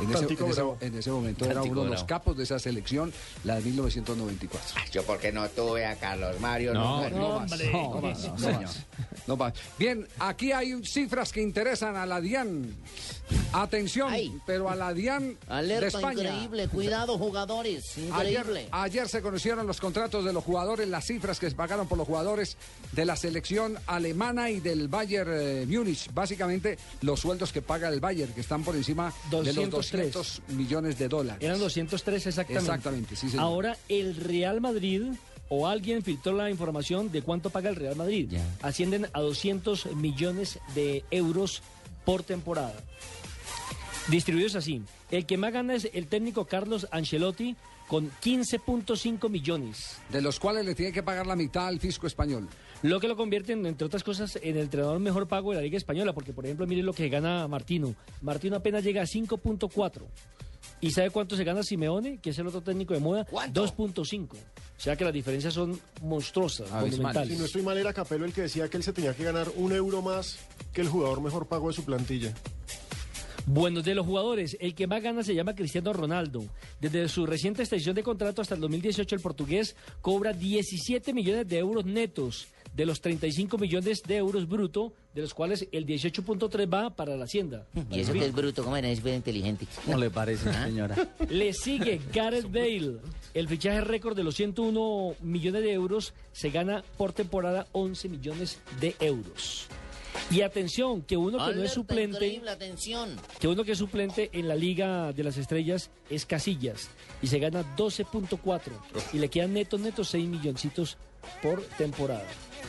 En ese, Tantico en ese- bravo. en ese momento era Tantico uno de los capos de esa selección, la de 1994. Yo porque no tuve a Carlos Mario. No, no, no, más, no, más, no. Bien, aquí hay cifras que interesan a la DIAN. Atención, pero a la DIAN de Alerta España. increíble, cuidado jugadores, increíble. ayer se conocieron los contratos de los jugadores, las cifras que se pagaron por los jugadores de la selección alemana y del Bayern eh, Múnich. Básicamente los sueldos que paga el Bayern, que están por encima de los 203. 200 millones de dólares. Eran 203 exactamente. Exactamente, sí, señor. Ahora el Real Madrid o alguien filtró la información de cuánto paga el Real Madrid. Ascienden a 200 millones de euros por temporada. Distribuidos así. El que más gana es el técnico Carlos Ancelotti con 15.5 millones. De los cuales le tiene que pagar la mitad al fisco español. Lo que lo convierte, en, entre otras cosas, en el entrenador mejor pago de la Liga Española, porque, por ejemplo, mire lo que gana Martino. Martino apenas llega a 5.4. ¿Y sabe cuánto se gana Simeone, que es el otro técnico de moda? 2.5. O sea que las diferencias son monstruosas, monumentales. Si no estoy mal, era Capello el que decía que él se tenía que ganar un euro más que el jugador mejor pago de su plantilla. Bueno, de los jugadores, el que más gana se llama Cristiano Ronaldo. Desde su reciente extensión de contrato hasta el 2018, el portugués cobra 17 millones de euros netos de los 35 millones de euros bruto, de los cuales el 18.3 va para la hacienda. Y eso que es bruto, ¿cómo era? Es bien inteligente. ¿Cómo le parece, ¿Ah? señora? Le sigue Gareth Bale. El fichaje récord de los 101 millones de euros se gana por temporada 11 millones de euros. Y atención, que uno que no es suplente, increíble, atención. que uno que es suplente en la Liga de las Estrellas es Casillas y se gana 12.4 y le quedan netos netos 6 milloncitos por temporada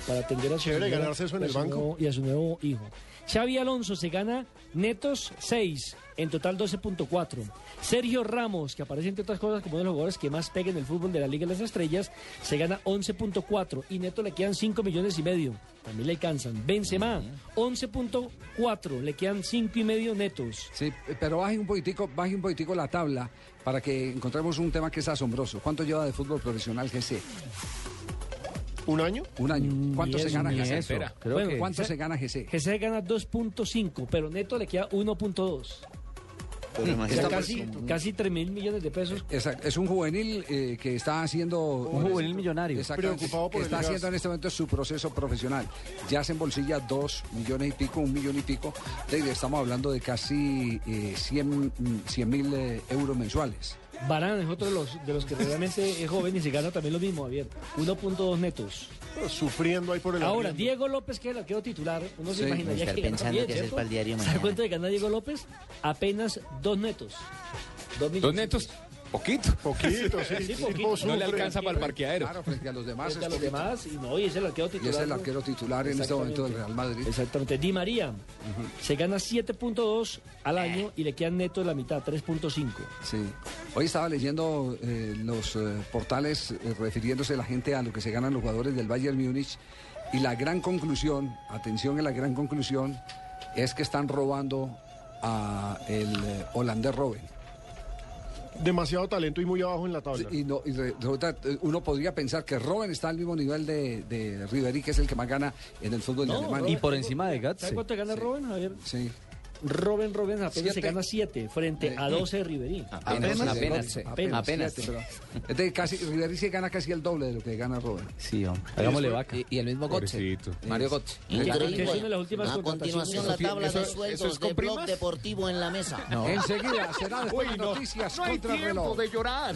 para atender a su, Chévere ganarse eso en el banco. nuevo- y a su nuevo hijo. Xavi Alonso se gana netos 6, en total 12.4. Sergio Ramos, que aparece entre otras cosas como uno de los jugadores que más pega en el fútbol de la Liga de las Estrellas, se gana 11.4 y neto le quedan 5 millones y medio. También le alcanzan. Benzema, 11.4, le quedan 5 y medio netos. Sí, pero baje un poquitico, baje un poquitico la tabla para que encontremos un tema que es asombroso. ¿Cuánto lleva de fútbol profesional GC? ¿Un año? Un año. ¿Cuánto Ni se gana GC? Creo Bueno, que- ¿Cuánto se gana GC? GC gana 2.5, pero neto le queda 1.2. Pero casi, casi 3 mil millones de pesos. Es un juvenil eh, que está haciendo... Un juvenil millonario. Exactamente, Preocupado por que el está haciendo en este momento su proceso profesional. Ya se embolsilla dos millones y pico, un millón y pico. De- Estamos hablando de casi eh, 100 mil eh, euros mensuales. Barán es otro de los, de los que realmente es joven y se gana también lo mismo, Javier. 1.2 netos. Sufriendo ahí por el Ahora, arriendo. Diego López, que es el arquero titular, uno Sí, se imaginaría estar que pensando bien, qué hacer para el diario ¿Sabe mañana. cuánto le gana Diego López? Apenas dos netos. Dos, Dos netos, poquito. Poquito, Sí, poquito. No le alcanza para el parqueadero. Claro, frente a los demás. Frente a los poquito. demás, y no, y es el arquero Y titular. es el arquero titular en este momento del Real Madrid. Exactamente. Di María se gana 7.2 al año y le quedan netos la mitad, 3.5. Sí. Hoy estaba leyendo eh, los eh, portales eh, refiriéndose la gente a lo que se ganan los jugadores del Bayern Múnich y la gran conclusión, atención a la gran conclusión, es que están robando a el eh, holandés Robben. Demasiado talento y muy abajo en la tabla. Y, no, y re- resulta, eh, uno podría pensar que Robben está al mismo nivel de, de Ribery, que es el que más gana en el fútbol de Alemania. y por encima de ¿Sabe Gatze. cuánto gana Robben, Javier? Sí. Robin Robin apenas se Siete. gana 7 frente a 12 Riverí. Apenas, apenas, apenas, apenas. siete, pero- Entonces, casi, Riveri sí gana casi el doble de lo que gana Robert. Sí, hombre. Hagámosle vaca. Y, y el mismo. Pobrecito. Mario es una de las últimas A continuación, la tabla Eso- de sueldos es de Blog. Deportivo en la mesa. Enseguida será después de noticias contra el reloj. de llorar.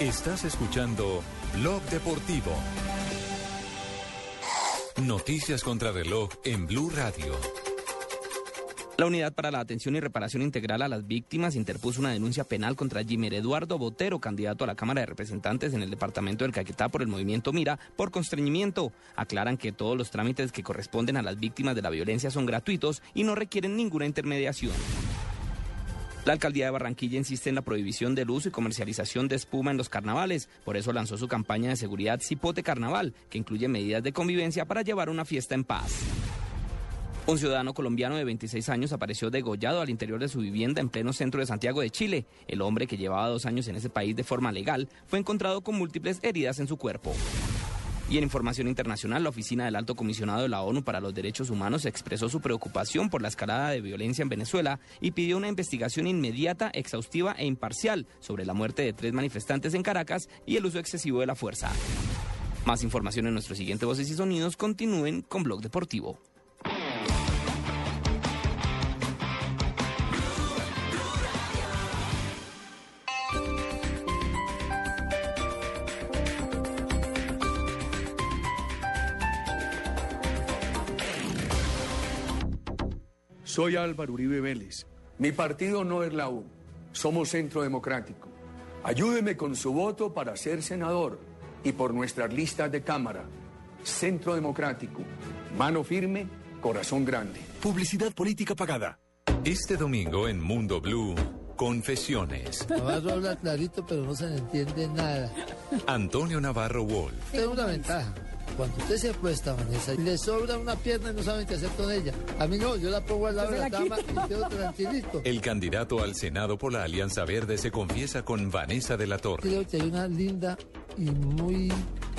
Estás escuchando Blog Deportivo. Noticias contra reloj en Blue Radio. La Unidad para la Atención y Reparación Integral a las Víctimas interpuso una denuncia penal contra Jimer Eduardo Botero, candidato a la Cámara de Representantes en el departamento del Caquetá por el movimiento Mira, por constreñimiento. Aclaran que todos los trámites que corresponden a las víctimas de la violencia son gratuitos y no requieren ninguna intermediación. La alcaldía de Barranquilla insiste en la prohibición del uso y comercialización de espuma en los carnavales. Por eso lanzó su campaña de seguridad Cipote Carnaval, que incluye medidas de convivencia para llevar una fiesta en paz. Un ciudadano colombiano de 26 años apareció degollado al interior de su vivienda en pleno centro de Santiago de Chile. El hombre, que llevaba dos años en ese país de forma legal, fue encontrado con múltiples heridas en su cuerpo. Y en información internacional, la Oficina del Alto Comisionado de la ONU para los Derechos Humanos expresó su preocupación por la escalada de violencia en Venezuela y pidió una investigación inmediata, exhaustiva e imparcial sobre la muerte de tres manifestantes en Caracas y el uso excesivo de la fuerza. Más información en nuestro siguiente Voces y Sonidos. Continúen con Blog Deportivo. Soy Álvaro Uribe Vélez. Mi partido no es la U. Somos Centro Democrático. Ayúdeme con su voto para ser senador y por nuestras listas de Cámara. Centro Democrático. Mano firme, corazón grande. Publicidad política pagada. Este domingo en Mundo Blue, Confesiones. Navarro habla clarito, pero no se le entiende nada. Antonio Navarro Wolf. Tengo una ventaja. Cuando usted se apuesta, Vanessa, y le sobra una pierna y no saben qué hacer con ella. A mí no, yo la pongo al lado de la cama y quedo tranquilito. El candidato al Senado por la Alianza Verde se confiesa con Vanessa de la Torre. Creo que hay una linda y muy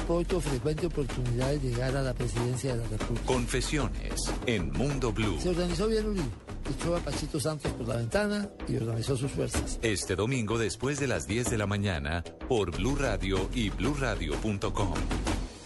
poco frecuente oportunidad de llegar a la presidencia de la República. Confesiones en Mundo Blue. Se organizó bien Uribe. Echó a Pachito Santos por la ventana y organizó sus fuerzas. Este domingo después de las 10 de la mañana por Blue Radio y bluradio.com.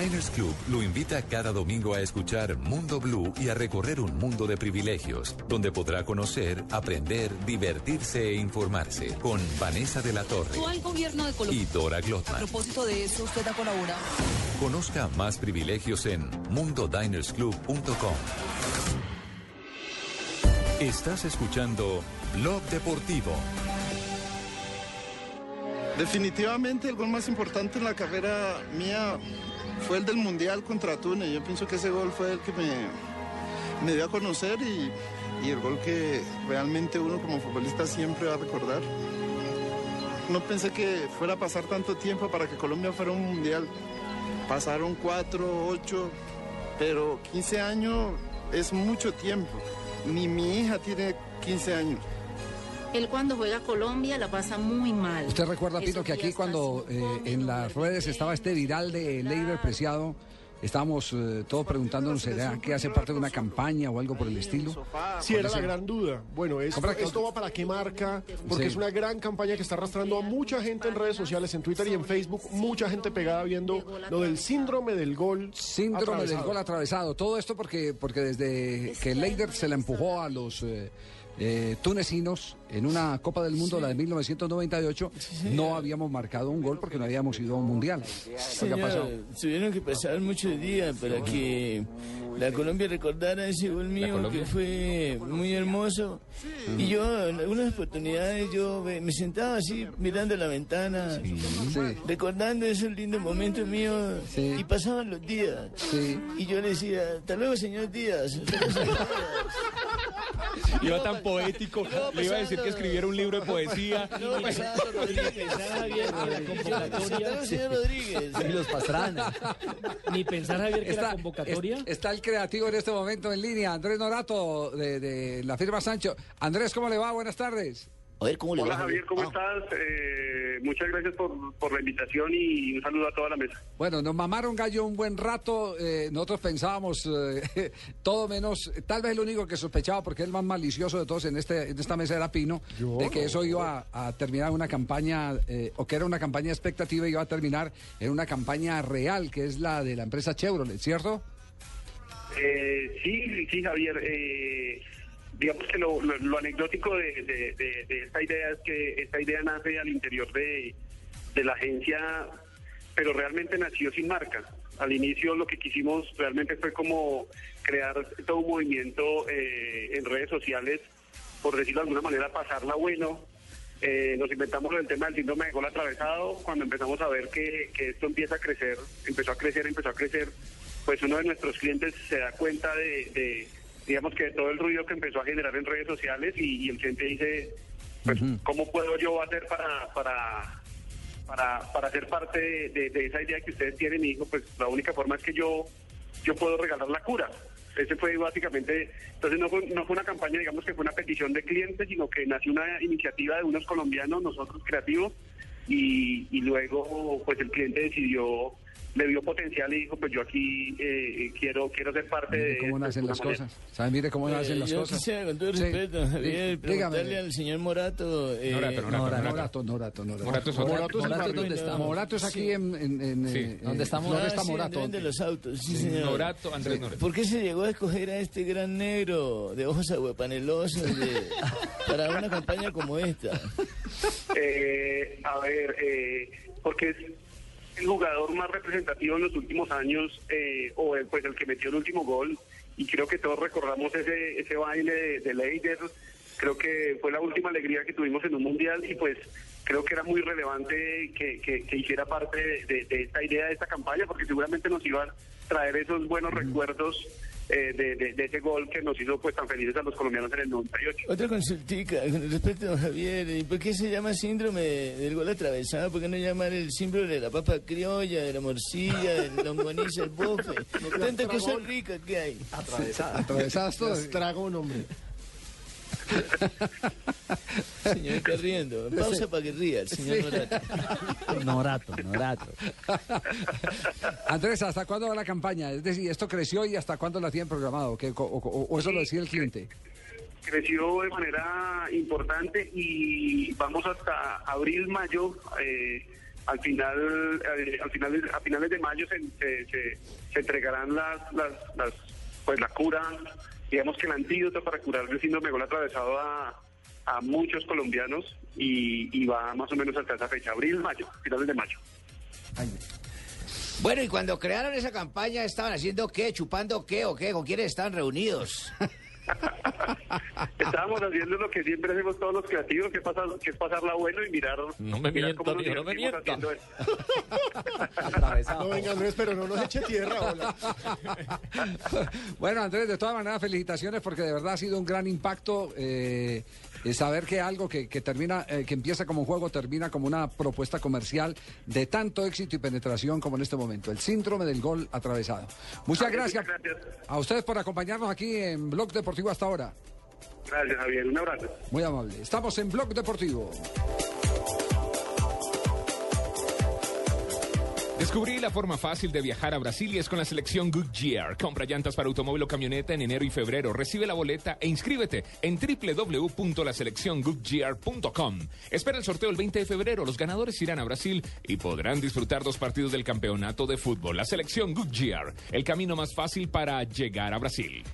Diners Club lo invita cada domingo a escuchar Mundo Blue y a recorrer un mundo de privilegios, donde podrá conocer, aprender, divertirse e informarse con Vanessa de la Torre Actual gobierno de Colombia. y Dora A Glotman. propósito de eso, usted ha colaborado. Conozca más privilegios en mundodinersclub.com. Estás escuchando Blog Deportivo. Definitivamente el gol más importante en la carrera mía fue el del Mundial contra Túnez. Yo pienso que ese gol fue el que me, me dio a conocer y, y el gol que realmente uno como futbolista siempre va a recordar. No pensé que fuera a pasar tanto tiempo para que Colombia fuera un Mundial. Pasaron cuatro, ocho, pero 15 años es mucho tiempo. Ni mi hija tiene 15 años. Él cuando juega Colombia la pasa muy mal. ¿Usted recuerda, Pino, que aquí cuando eh, en las redes estaba este viral de Leiber Preciado Estábamos eh, todos preguntándonos, ¿será que hace parte de una campaña o algo por el estilo? Sí, era la gran duda. Bueno, esto, esto va para qué marca, porque Sí. es una gran campaña que está arrastrando a mucha gente en redes sociales, en Twitter y en Facebook, mucha gente pegada viendo lo del síndrome del gol. Síndrome del gol atravesado. Todo esto porque, porque desde que Leider se la empujó a los eh, eh, tunecinos en una Copa del Mundo, la de 1998, no habíamos marcado un gol porque no habíamos ido a un mundial. ¿Qué ha Señor, tuvieron que pasar muchos días para que la Colombia recordara ese gol mío que fue muy hermoso. Y yo en algunas oportunidades yo me me sentaba así mirando la ventana, recordando esos lindos momentos míos y pasaban los días. Y yo le decía, hasta luego señor Díaz. hasta luego, señor Díaz". Iba tan poético, le iba a decir que escribiera un libro de poesía. No, pasando Rodríguez, Javier, convocatoria. señor Rodríguez. Y los Pastrana. Ni pensar, Javier, que era convocatoria. es- está el creativo en este momento en línea, Andrés Norato, de, de la firma Sancho. Andrés, ¿cómo le va? Buenas tardes. A ver, ¿cómo Hola Javier, ¿cómo estás? Eh, muchas gracias por, por la invitación y un saludo a toda la mesa. Bueno, nos mamaron gallo un buen rato. eh, nosotros pensábamos eh, todo menos, tal vez el único que sospechaba, porque es el más malicioso de todos en, este, en esta mesa era Pino, de que no. eso iba a, a terminar una campaña, eh, o que era una campaña expectativa, y iba a terminar en una campaña real, que es la de la empresa Chevrolet, ¿cierto? Eh, sí, sí, Javier. eh, digamos que lo, lo- anecdótico de, esta idea es que esta idea nace al interior de, la agencia, pero realmente nació sin marca. Al inicio lo que quisimos realmente fue como crear todo un movimiento eh, en redes sociales, por decirlo de alguna manera, pasarla bueno. Eh, nos inventamos el tema del síndrome de gol atravesado. Cuando empezamos a ver que, esto empieza a crecer, empezó a crecer, empezó a crecer, pues uno de nuestros clientes se da cuenta de, digamos que todo el ruido que empezó a generar en redes sociales y, y el cliente dice, pues, ¿cómo puedo yo hacer para, para, para, para ser parte de, de- de esa idea que ustedes tienen? Y dijo, pues la única forma es que yo, yo puedo regalar la cura. Ese fue básicamente, entonces no fue, no fue una campaña, digamos que fue una petición de clientes, sino que nació una iniciativa de unos colombianos, nosotros creativos, y, y luego pues el cliente decidió, le vio potencial y dijo, pues yo aquí eh, quiero quiero ser parte de ¿Cómo nacen las manera. cosas? ¿Saben? Mire cómo nacen Eh, las yo cosas. quisiera, con todo Sí. respeto, Dígame. preguntarle al señor Morato. eh, Norato, Norato, Norato, Norato, Norato. Morato. Morato Morato, barrio. ¿dónde está? Morato es aquí en, en, en, Sí. eh, ¿Dónde está en Morato? Ah, sí, Morato. de los autos, sí, Sí. señor. Norato, Andrés Sí. Norato. ¿Por qué se llegó a escoger a este gran negro de ojos aguapanelosos de- para una campaña como esta? Eh, a ver, eh, porque es el jugador más representativo en los últimos años, eh, o el, pues el que metió el último gol, y creo que todos recordamos ese, ese baile de, de Leider, creo que fue la última alegría que tuvimos en un mundial, y pues creo que era muy relevante que, que- que hiciera parte de, de- de esta idea, de esta campaña, porque seguramente nos iba a traer esos buenos recuerdos eh, de, de- de ese gol que nos hizo pues tan felices a los colombianos en el 98. Otra consultica con respecto a Javier. ¿Y por qué se llama síndrome del gol atravesado? ¿Por qué no llamar el síndrome de la papa criolla, de la morcilla, de la longaniza, el bofe? Tantas cosas ricas que hay. Atravesadas todas. Trago un hombre. Señor está riendo. Pausa para que ría el señor Norato. Norato, Norato. Andrés, ¿hasta cuándo va la campaña? Es decir, ¿esto creció y hasta cuándo la tienen programado? ¿Qué- o, o- o eso lo decía el cliente? creció de manera importante y vamos hasta abril mayo eh, al final eh, al final a finales de mayo se, se, se- se entregarán las, las, las pues la cura digamos que el antídoto para curar el síndrome de gol atravesado a, a muchos colombianos y, y va más o menos hasta esa fecha abril mayo finales de mayo Bueno, y cuando crearon esa campaña, ¿estaban haciendo qué? ¿Chupando qué o qué? ¿Con quiénes estaban reunidos? estábamos haciendo lo que siempre hacemos todos los creativos que es, pasar, que es pasarla bueno y mirar No me mirar mienta, cómo nos mijo, no me mienta. No, venga Andrés, pero no nos eche tierra. hola. Bueno, Andrés, de todas maneras, felicitaciones porque de verdad ha sido un gran impacto eh, eh, saber que algo que, que termina, eh, que empieza como un juego, termina como una propuesta comercial de tanto éxito y penetración como en este momento. El síndrome del gol atravesado. Muchas gracias a ustedes por acompañarnos aquí en Blog Deportivo hasta ahora. Gracias, Javier. Un abrazo. Muy amable. Estamos en Blog Deportivo. Descubrí la forma fácil de viajar a Brasil y es con la selección Goodyear. Compra llantas para automóvil o camioneta en enero y febrero. Recibe la boleta e inscríbete en www.laselecciongoodyear.com. Espera el sorteo el 20 de febrero. Los ganadores irán a Brasil y podrán disfrutar dos partidos del campeonato de fútbol. La selección Goodyear, el camino más fácil para llegar a Brasil.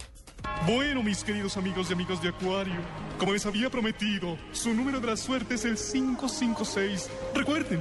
Bueno, mis queridos amigos y amigas de Acuario, como les había prometido, su número de la suerte es el 556. Recuerden,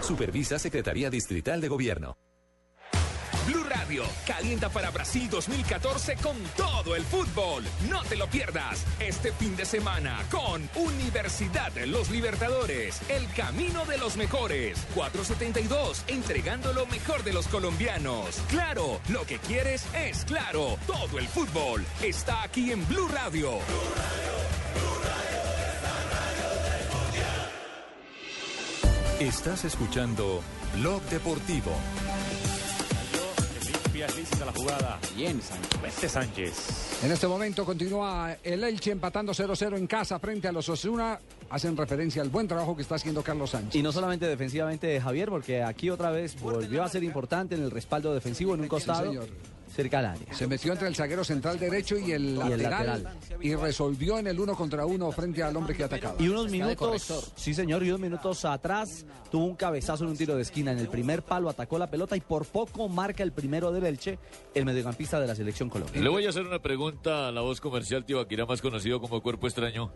Supervisa Secretaría Distrital de Gobierno. Blue Radio calienta para Brasil 2014 con todo el fútbol. No te lo pierdas este fin de semana con Universidad de los Libertadores, el camino de los mejores. 472, entregando lo mejor de los colombianos. Claro, lo que quieres es claro. Todo el fútbol está aquí en Blue Radio. Estás escuchando Blog Deportivo. Lista la jugada. Bien, Sánchez. Sánchez. En este momento continúa el Elche empatando 0-0 en casa frente a los Osuna. Hacen referencia al buen trabajo que está haciendo Carlos Sánchez. Y no solamente defensivamente Javier, porque aquí otra vez volvió a ser importante en el respaldo defensivo en un costado. señor. Cerca al área. Se metió entre el zaguero central derecho y el, lateral. y resolvió en el uno contra uno frente al hombre que atacaba. Y unos minutos, sí señor, y unos minutos atrás tuvo un cabezazo en un tiro de esquina. En el primer palo atacó la pelota y por poco marca el primero del Elche, el mediocampista de la selección Colombia. Le voy a hacer una pregunta a la voz comercial Tibaquirá, más conocido como Cuerpo Extraño.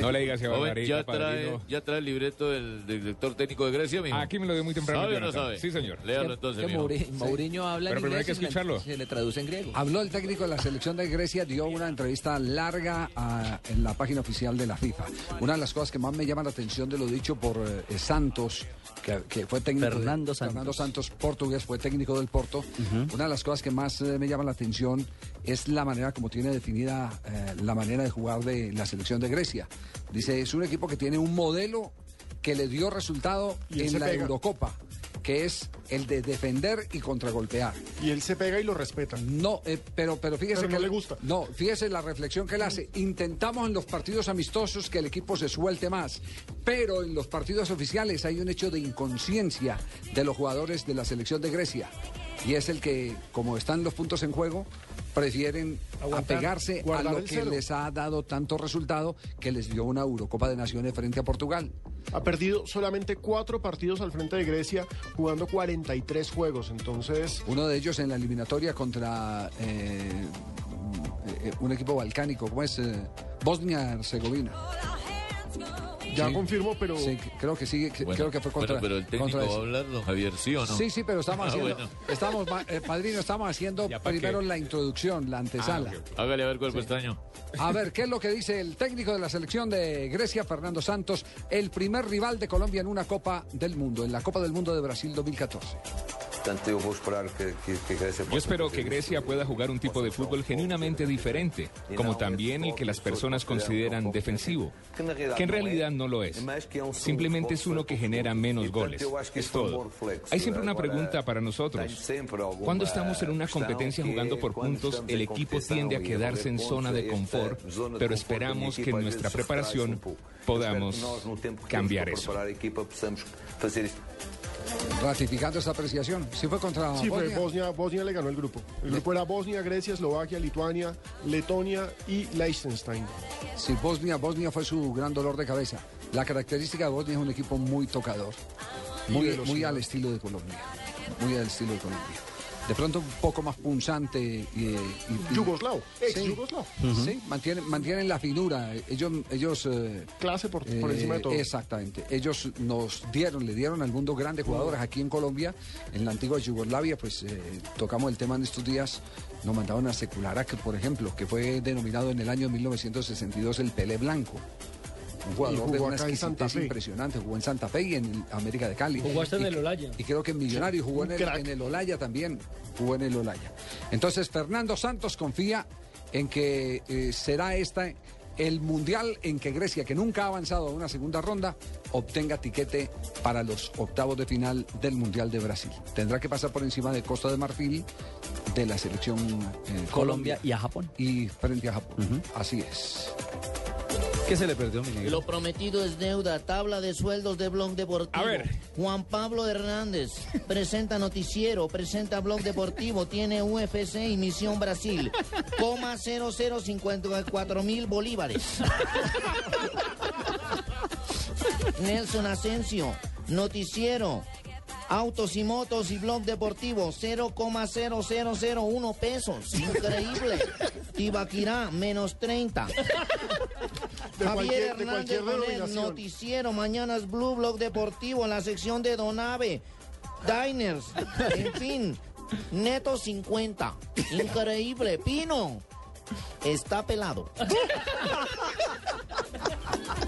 No le digas que Joven, barbarita, ya trae, ya trae el libreto del, del director técnico de Grecia, mijo. Aquí me lo dio muy temprano. ¿Sabe o no sabe? Sí, señor. Léalo entonces, que mijo. Mouri- Mourinho habla Pero en primero hay que escucharlo. Se le traduce en griego. Habló el técnico de la selección de Grecia, dio una entrevista larga ah, en la página oficial de la FIFA. Una de las cosas que más me llama la atención de lo dicho por eh, Santos, que, que fue técnico de- Fernando Santos. Fernando Santos, portugués, fue técnico del Porto. Una de las cosas que más eh, me llama la atención es la manera como tiene definida eh, la manera de jugar de la selección de Grecia. Dice, es un equipo que tiene un modelo que le dio resultado Y en la pega. Eurocopa, que es el de defender y contragolpear. Y él se pega y lo respeta. No, eh, pero, pero fíjese Pero no que le gusta. No, fíjese la reflexión que él hace. Intentamos en los partidos amistosos que el equipo se suelte más, pero en los partidos oficiales hay un hecho de inconsciencia de los jugadores de la selección de Grecia. Y es el que, como están los puntos en juego, prefieren Aguantar, apegarse a lo que cero. les ha dado tanto resultado que les dio una Eurocopa de Naciones frente a Portugal. Ha perdido solamente cuatro partidos al frente de Grecia, jugando 43 juegos. Entonces, Uno de ellos en la eliminatoria contra eh, eh, un equipo balcánico, como es eh, Bosnia-Herzegovina. Ya Sí. confirmo, pero Sí, creo que sí, Bueno, creo que fue contra. bueno, pero el técnico va a hablar, don Javier, ¿sí o no? Sí, sí, pero estamos Ah, haciendo, bueno. estamos, eh, padrino, estamos haciendo ¿Ya pa' primero qué? la introducción, la antesala. Hágale a ver cuerpo extraño. A ver, ¿qué es lo que dice el técnico de la selección de Grecia, Fernando Santos, el primer rival de Colombia en una Copa del Mundo, en la Copa del Mundo de Brasil 2014? Yo espero que Grecia pueda jugar un tipo de fútbol genuinamente diferente, como también el que las personas consideran defensivo, que en realidad no lo es. Simplemente es uno que genera menos goles. Es todo. Hay siempre una pregunta para nosotros. Cuando estamos en una competencia jugando por puntos, el equipo tiende a quedarse en zona de confort, pero esperamos que en nuestra preparación podamos cambiar eso. Ratificando esta apreciación. Sí fue contra sí, fue Bosnia. Bosnia. Bosnia le ganó el grupo. El grupo era Bosnia, Grecia, Eslovaquia, Lituania, Letonia y Liechtenstein. Sí, Bosnia, Bosnia fue su gran dolor de cabeza. La característica de Bosnia es un equipo muy tocador, muy, al estilo de Colombia, muy al estilo de Colombia. De pronto un poco más punzante y, Yugoslavo, ex Sí. Yugoslavo. Sí, mantienen, mantienen la finura. Ellos, ellos eh, Clase por, por eh, encima de todo. Exactamente. Ellos nos dieron, le dieron al mundo grandes jugadores aquí en Colombia, en la antigua Yugoslavia, pues eh, tocamos el tema en estos días. Nos mandaron a Secularak, por ejemplo, que fue denominado en el año 1962 el Pelé Blanco. Un jugador de una exquisitez impresionante. Jugó en Santa Fe y en América de Cali. Jugó hasta en el Olaya. Y creo que en Millonario jugó en el, en el Olaya también. Jugó en el Olaya. Entonces, Fernando Santos confía en que eh, será esta el mundial en que Grecia, que nunca ha avanzado a una segunda ronda, obtenga tiquete para los octavos de final del Mundial de Brasil. Tendrá que pasar por encima de Costa de Marfil, de la selección eh, Colombia y a Japón. y frente a Japón. Así es. ¿Qué se le perdió, mi negro? Lo prometido es deuda. Tabla de sueldos de Blog Deportivo. A ver. Juan Pablo Hernández presenta noticiero, presenta Blog Deportivo, tiene UFC y Misión Brasil. Coma 0054 mil bolívares. Nelson Asensio, noticiero. Autos y motos y blog deportivo 0,0001 pesos. Increíble. Tibaquirá menos 30. De Javier Hernández Bonet, noticiero, mañanas Blue Blog Deportivo en la sección de Donave, Diners, en fin, neto 50. Increíble, Pino. Está pelado.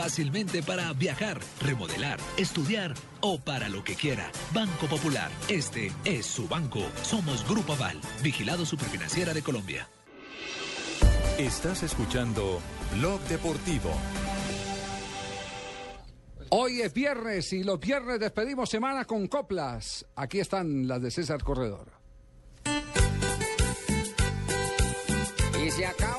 para viajar, remodelar, estudiar o para lo que quiera. Banco Popular. Este es su banco. Somos Grupo Aval, vigilado superfinanciera de Colombia. Estás escuchando Blog Deportivo. Hoy es viernes y los viernes despedimos semana con coplas. Aquí están las de César Corredor. Y se acaba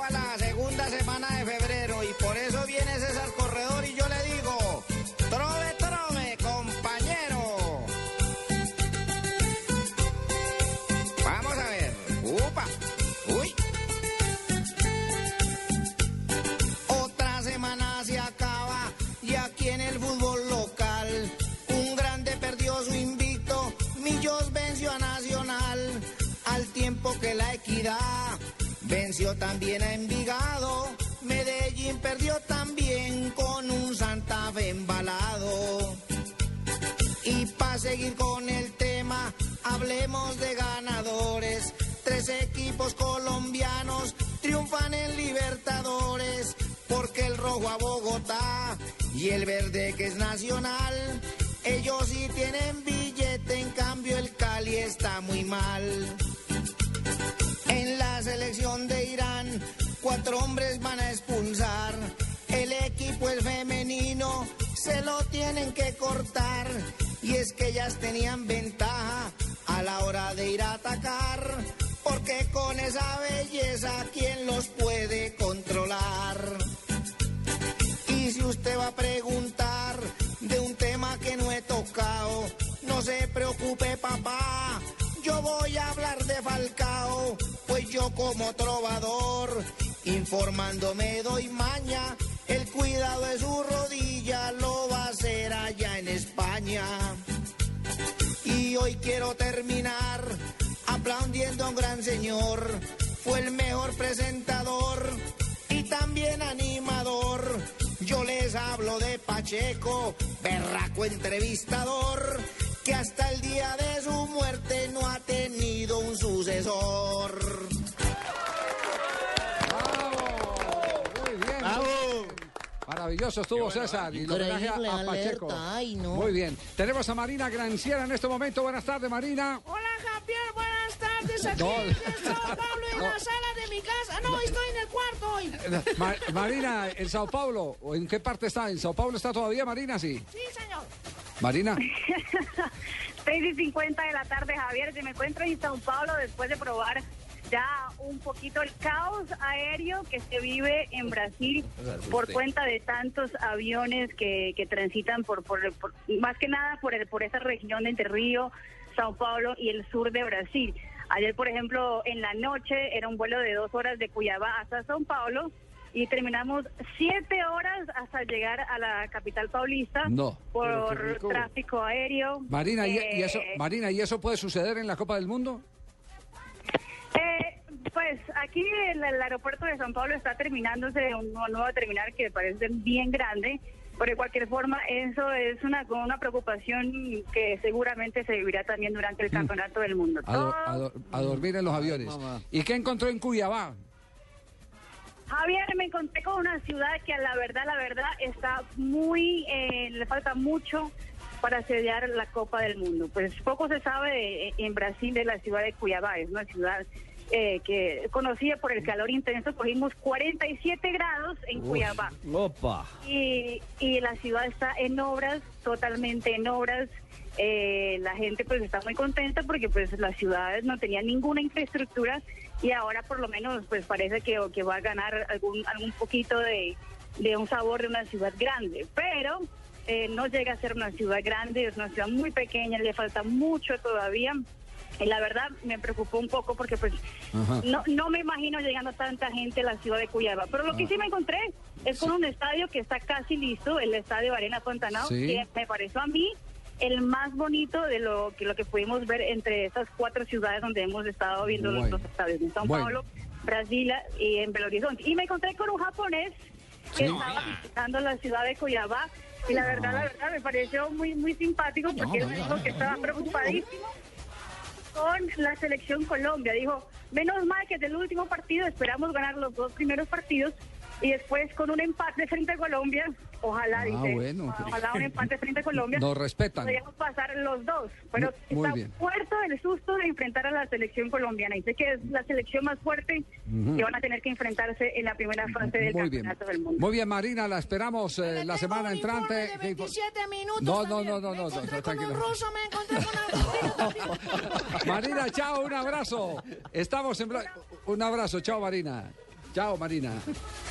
venció también a Envigado, Medellín perdió también con un Santa Fe embalado. Y para seguir con el tema, hablemos de ganadores. Tres equipos colombianos triunfan en Libertadores, porque el rojo a Bogotá y el verde que es nacional, ellos sí tienen billete, en cambio el Cali está muy mal. Selección de Irán, cuatro hombres van a expulsar. El equipo es femenino, se lo tienen que cortar. Y es que ellas tenían ventaja a la hora de ir a atacar. Porque con esa belleza, ¿quién los puede controlar? Y si usted va a preguntar de un tema que no he tocado, no se preocupe, papá. Yo voy a hablar de Falcao, yo como trovador, informándome doy maña. El cuidado de su rodilla lo va a hacer allá en España. Y hoy quiero terminar aplaudiendo a un gran señor. Fue el mejor presentador y también animador. Yo les hablo de Pacheco, berraco entrevistador, que hasta el día de su muerte no ha tenido un sucesor. Muy bien. Maravilloso estuvo César y el homenaje a, Pacheco. ay, no. Muy bien. Tenemos a Marina Granciera en este momento. Buenas tardes, Marina. Hola Javier, buenas tardes. Aquí No. en Sao Paulo, en la sala de mi casa. No, estoy en el cuarto hoy. Ma- Marina, ¿en Sao Paulo? ¿O ¿En qué parte está? ¿En Sao Paulo está todavía Marina? Sí. Sí, señor. Marina. 6 y 50 de la tarde, Javier. Yo me encuentro en Sao Paulo después de probar ya un poquito el caos aéreo que se vive en Brasil por cuenta de tantos aviones que, que transitan por, por, por- más que nada por el, por esa región entre Río, Sao Paulo y el sur de Brasil. Ayer, por ejemplo, en la noche era un vuelo de dos horas de Cuyabá hasta Sao Paulo y terminamos siete horas hasta llegar a la capital paulista No. Por tráfico aéreo. Marina, ¿y, y eso, Eh, Marina, ¿y eso puede suceder en la Copa del Mundo? Eh, pues aquí el, el aeropuerto de San Pablo está terminándose un nuevo nuevo terminal que parece bien grande, pero de cualquier forma eso es una, una preocupación que seguramente se vivirá también durante el campeonato del mundo. A, do- a do- a dormir en los aviones. ¿Y qué encontró en Cuyabá? Javier, me encontré con una ciudad que a la verdad, la verdad, está muy, eh, le falta mucho para asediar la Copa del Mundo. Pues poco se sabe de- en Brasil de la ciudad de Cuiabá, es una ciudad eh, que conocida por el calor intenso, cogimos 47 grados en Cuiabá. Opa. Y, y la ciudad está en obras, totalmente en obras. Eh, la gente pues está muy contenta porque pues las ciudades no tenían ninguna infraestructura y ahora por lo menos pues parece que, que va a ganar algún, algún poquito de, de un sabor de una ciudad grande. Pero eh, no llega a ser una ciudad grande, es una ciudad muy pequeña, le falta mucho todavía. Y la verdad me preocupó un poco porque pues Ajá. no, no me imagino llegando tanta gente a la ciudad de Cuyaba. Pero lo que Ah. sí me encontré es con un estadio que está casi listo, el estadio Arena Fontanao, Sí. que me pareció a mí el más bonito de lo que lo que pudimos ver entre estas cuatro ciudades donde hemos estado viendo los- Bueno. los estadios, en São Bueno. Paulo, Brasil y en Belo Horizonte. Y me encontré con un japonés que estaba visitando la ciudad de Cuyabá y la verdad, la verdad me pareció muy muy simpático porque él me dijo que estaba preocupadísimo con la selección Colombia. Dijo, menos mal que del último partido esperamos ganar los dos primeros partidos y después con un empate frente a Colombia, ojalá, Ah, dice, bueno. ojalá un empate frente a Colombia. Nos respetan. Podríamos pasar los dos, pero Muy- muy está bien. fuerte el susto de enfrentar a la selección colombiana. Dice que es la selección más fuerte Ujú. que van a tener que enfrentarse en la primera fase del Muy bien. campeonato del mundo. Muy bien, Marina, la esperamos eh, la semana entrante. ¿Qué info- 27 minutos. No, no, no, no, no, no, con tranquilo. un ruso, me encontré con Marina, chao, un abrazo. Estamos en... Un abrazo, chao, Marina. Chao, Marina.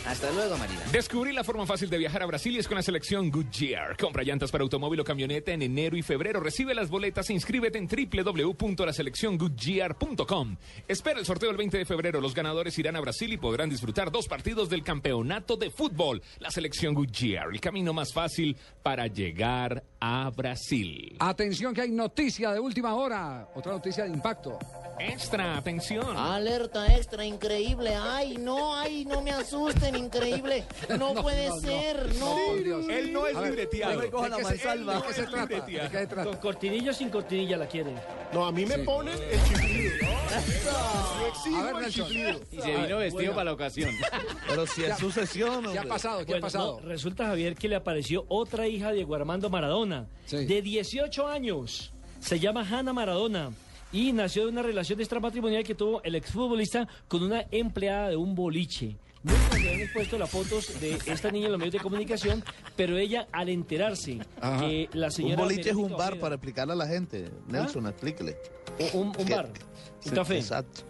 Hasta luego, Marina. Descubrí la forma fácil de viajar a Brasil y es con la selección Goodyear. Compra llantas para automóvil o camioneta en enero y febrero. Recibe las boletas e inscríbete en www.laselecciongoodyear.com. Espera el sorteo el 20 de febrero. Los ganadores irán a Brasil y podrán disfrutar dos partidos del campeonato de fútbol. La selección Goodyear, el camino más fácil para llegar a Brasil. Atención que hay noticia de última hora. Otra noticia de impacto. Extra, atención. Alerta extra, increíble. Ay, no, ay, no me asusten, increíble. No, No, puede no, ser, no. Él no es libreteado. ¿de qué se- la él mansalva. ¿De qué se trata? ¿De qué se trata? Con cortinilla o sin cortinilla la quieren. No, a mí me Sí. ponen el chiflido. Yo exijo A ver, el Nelson. chiflido. Y se vino vestido para la ocasión. Pero si es sucesión. ¿Qué ha pasado? ¿Qué ha pasado? no, resulta, Javier, que le apareció otra hija de Diego Armando Maradona, de 18 años. Se llama Hanna Maradona. Y nació de una relación extramatrimonial que tuvo el exfutbolista con una empleada de un boliche. Nunca se habían expuesto las fotos de esta niña en los medios de comunicación, pero ella, al enterarse Ajá. que la Un señora. boliche es un bar Ojeda- para explicarle a la gente. Nelson, explíquele. Un, un bar, un café. Exacto.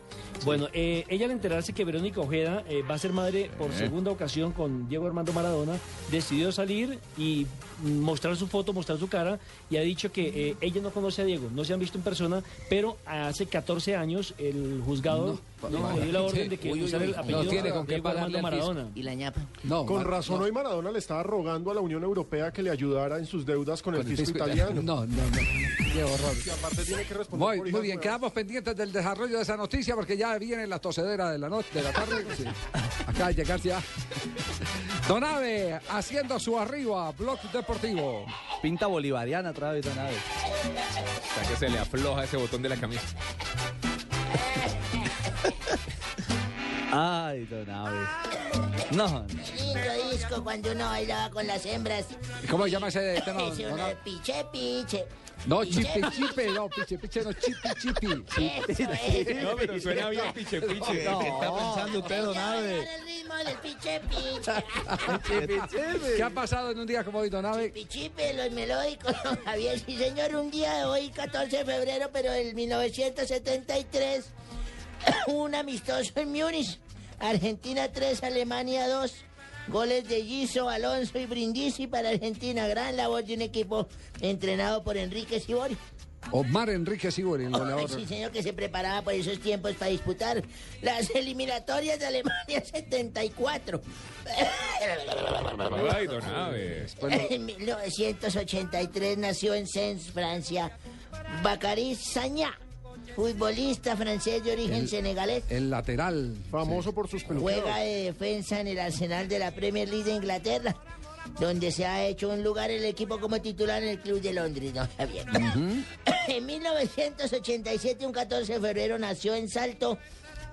Bueno, eh, ella al enterarse que Verónica Ojeda eh, va a ser madre por Eh. segunda ocasión con Diego Armando Maradona, decidió salir y mostrar su foto, mostrar su cara y ha dicho que eh, ella no conoce a Diego, no se han visto en persona, pero hace 14 años el juzgado no, le dio la orden de que Uy, uy, usara uy, el no apellido tiene de con qué Diego Armando. Maradona. ¿Y la ñapa? No, Con Mar- razón no. hoy Maradona le estaba rogando a la Unión Europea que le ayudara en sus deudas con, el Con el fisco fisco italiano. No, no, no. Qué horror. Y aparte tiene que responder Muy, por muy bien, quedamos pendientes del desarrollo de esa noticia porque ya viene la tosedera de la noche, de la tarde. Sí. Acá de llegar ya. Donave haciendo su arriba, Blog Deportivo. Pinta bolivariana otra vez, Donave. Hasta que se le afloja ese botón de la camisa. Ay, Donave. No, Lindo disco cuando uno bailaba con las hembras. ¿Cómo se llama ese tema? Uno Abe? piche, piche. No, chipe, chipe, no, piche, piche, no, chipi, chipi. No, pero suena bien piche, piche. No. ¿Qué está pensando usted, don Abe? el ritmo del piche piche. ¿Qué ha pasado en un día como hoy, Don Abe? Pichipe, los melódicos, don Javier. Sí, señor, un día de hoy, 14 de febrero, pero del 1973, un amistoso en Múnich. Argentina 3, Alemania 2. Goles de Giso, Alonso y Brindisi para Argentina. Gran labor de un equipo entrenado por Enrique Sibori. Omar Enrique Sibori, el goleador. sí, señor, que se preparaba por esos tiempos para disputar las eliminatorias de Alemania 74. Ay, don Abe. En 1983 nació en Sens, Francia, Bacari Sagna, futbolista francés de origen El- senegalés. El lateral. Famoso por sus peluqueros. Juega de defensa en el Arsenal de la Premier League de Inglaterra, donde se ha hecho un lugar el equipo como titular en el Club de Londres, ¿no? Javier? En 1987, un 14 de febrero, nació en Salto,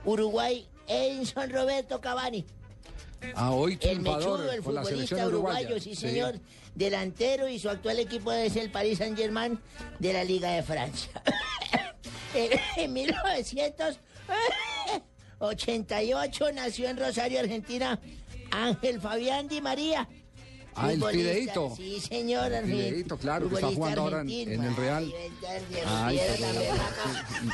Uruguay, Edison Roberto Cavani. Ah, hoy El mechudo, el futbolista uruguayo, sí, señor. Delantero y su actual equipo es el Paris Saint Germain de la Liga de Francia. en, en 1988 nació en Rosario, Argentina, Ángel Fabián Di María. Ah, el. Fideito. Sí, señor. El Fideito, claro, que está jugando ahora en- el Real. Ay.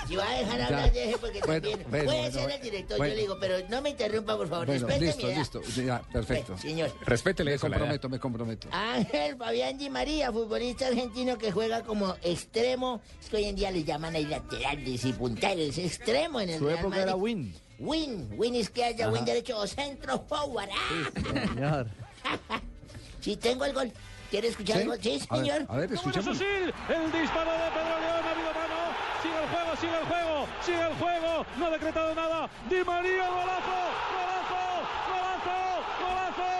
Si va a dejar hablar, deje porque Bueno, también bueno, puede bueno, ser bueno. el director, Bueno. yo le digo, pero no me interrumpa, por favor. Bueno, respete listo, mi edad. listo. Ya, perfecto. Señor. Respétele Me eso, comprometo, me comprometo. Ángel Fabián Di María, futbolista argentino que juega como extremo. Es que hoy en día le llaman ahí laterales y punteros. Extremo en el Su Real época Madrid. era win. Win, win izquierda, win derecho o centro forward. ¡Ah! Señor. Sí, tengo el gol. ¿Quiere escuchar ¿Sí? el gol? Sí, A ver, señor. a ver, escuchemos. El disparo de Pedro León, ha habido mano. Sigue el juego, sigue el juego, sigue el juego. No ha decretado nada. Di María, golazo, golazo, golazo.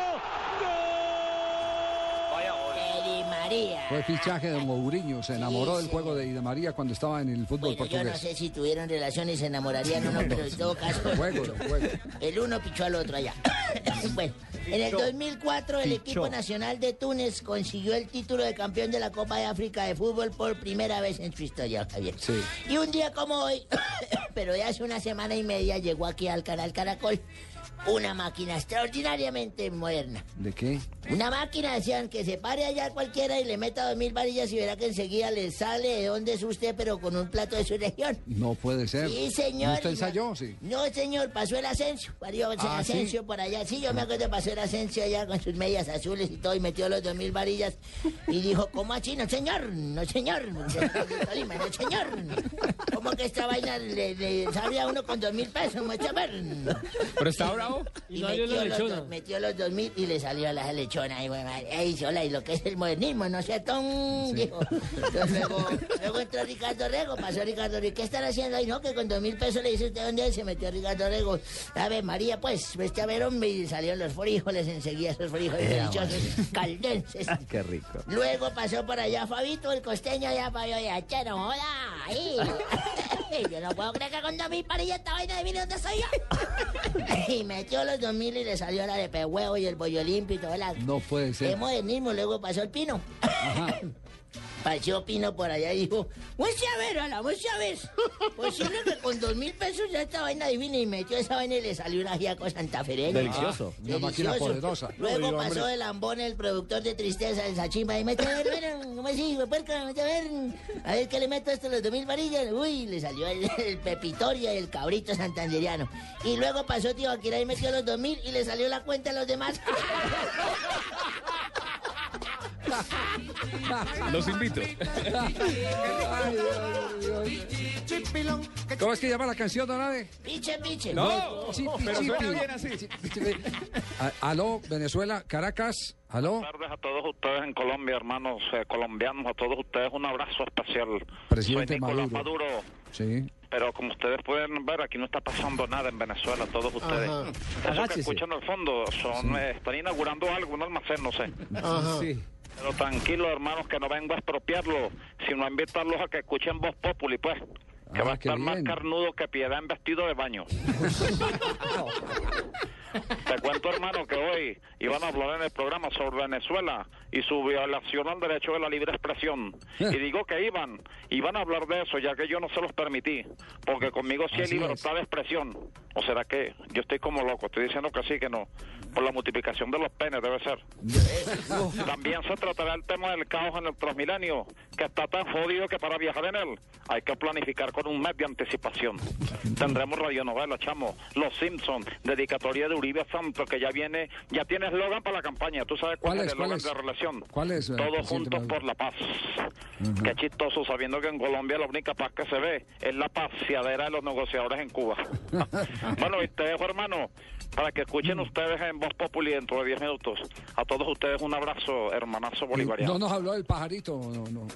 De Di María. Fue fichaje de Mourinho, se enamoró del juego de Ida María cuando estaba en el fútbol Bueno, yo no portugués. sé si tuvieron relaciones, se enamorarían o no, pero en todo caso. Juego, juego. El uno pichó al otro allá. bueno, en el 2004 el Pichó. equipo nacional de Túnez consiguió el título de campeón de la Copa de África de fútbol por primera vez en su historia, Javier. Sí. Y un día como hoy, pero de hace una semana y media, llegó aquí al canal Caracol una máquina extraordinariamente moderna. ¿De qué? Una máquina, decían, que se pare allá cualquiera y le meta dos mil varillas y verá que enseguida le sale de dónde es usted, pero con un plato de su región. No puede ser. Sí, señor. ¿Usted y ensayó? Sí. No, señor, pasó el Asensio. Parió el Ah, Asensio ¿sí? por allá. Sí, yo me acuerdo, pasó el Asensio allá con sus medias azules y todo y metió los dos mil varillas y dijo, ¿cómo así? No, señor, no, señor. No, señor. ¿Cómo que esta vaina le, le sale a uno con dos mil pesos? Mucho ver. Pero está bravo. Y Y no salió la metió los, lechona. dos, metió los dos mil y le salió a la lechona. Y bueno, ey, sola, y lo que es el modernismo, ¿no cierto? Mm, Dijo. Entonces, luego, luego entró Ricardo Rego, pasó Ricardo Rego. ¿Qué están haciendo ahí? No, que con dos mil pesos le dice usted dónde es? se metió Ricardo Rego. A ver, María, pues, vete a ver, hombre, y salieron los frijoles enseguida, esos frijoles Eh, deliciosos, caldenses. Qué rico. Luego pasó por allá Fabito, el costeño, ya Fabio, ya, che, no joda, ahí. Yo no puedo creer que con dos mil parillas esta vaina de dónde soy yo. y metió los dos mil y le salió la de pehuevo y el bollo limpio y todo la... No puede ser. modernismo, luego pasó el pino. Pasó Pino por allá y dijo, vamos a ver, ala, vamos a ver. Posible que con dos mil pesos ya esta vaina divina y metió esa vaina y le salió una giaco santafereña. Delicioso. Una máquina poderosa. Luego Uy, pasó el ambón, el productor de tristeza, el sachimba, y mete a ver, bueno, ¿cómo así, puerca? Mete a ver, a ver qué le meto a esto, los dos mil varillas. Uy, le salió el, el pepitoria y el cabrito santanderiano. Y luego pasó tío Akira y metió los dos mil y le salió la cuenta a los demás. Los invito. ¿Cómo es que llama la canción, Don Abe? Piche, piche. No, Chipi, pero chipi. suena bien así. Aló, Venezuela, Caracas. Aló, Buenas tardes a todos ustedes en Colombia, hermanos eh, colombianos, a todos ustedes un abrazo especial. Presidente Soy Maduro. Maduro. sí. Pero como ustedes pueden ver, aquí no está pasando nada en Venezuela, todos ustedes. Ajá. Eso que escuchan al fondo, son, eh, están inaugurando algo, un almacén, no sé. Ajá. Sí. Pero tranquilos, hermanos, que no vengo a expropiarlo, sino a invitarlos a que escuchen Voz Populi, pues. Que Ah, va a estar más carnudo que piedad en vestido de baño. ¿Te cuento, hermano, que hoy iban a hablar en el programa sobre Venezuela y su violación al derecho de la libre expresión. Y digo que iban, iban a hablar de eso, ya que yo no se los permití, porque conmigo sí hay libertad de expresión. ¿O será que yo estoy como loco? Estoy diciendo que sí, que no. Por la multiplicación de los penes, debe ser. También se tratará el tema del caos en el Transmilenio, que está tan jodido que para viajar en él hay que planificar con un mes de anticipación. Tendremos radionovela, chamo, Los Simpsons, dedicatoria de Uribe Santos, que ya viene, ya tiene eslogan para la campaña. ¿Tú sabes cuál, ¿Cuál es el ¿Cuál eslogan es? de relación? ¿Cuál es, Todos juntos por la paz. Qué chistoso, sabiendo que en Colombia la única paz que se ve es la paseadera de los negociadores en Cuba. bueno, y te dejo, hermano, para que escuchen ustedes en Voz Populi dentro de 10 minutos. A todos ustedes un abrazo, hermanazo bolivariano. No nos habló del pajarito, no, no.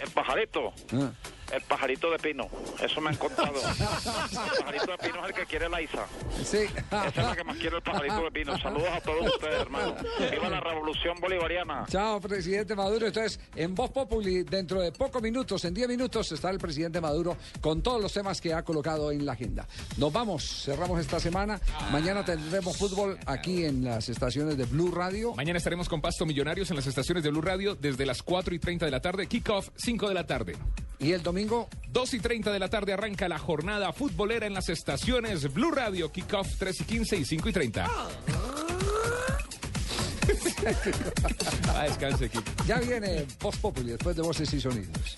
El pajarito. Ah. El pajarito de pino. Eso me han contado. el pajarito de pino es el que quiere la Isa. Sí. Esa es la que más quiere el pajarito de pino. Saludos a todos ustedes, hermano. Viva la revolución bolivariana. Chao, presidente Maduro. Entonces, en Voz Populi, dentro de pocos minutos, en 10 minutos, está el presidente Maduro con todos los temas que ha colocado en la agenda. Nos vamos, cerramos esta semana. Mañana tendremos fútbol aquí en las estaciones de Blue Radio. Mañana estaremos con Pasto Millonarios en las estaciones de Blue Radio desde las 4 y 30 de la tarde. Kickoff 5 de la tarde. ¿Y el domingo? 2 y 30 de la tarde arranca la jornada futbolera en las estaciones Blue Radio. Kickoff 3 y 15 y 5 y 30. ah, descanse, Kiko. Ya viene Voz Populi después de Voces y Sonidos.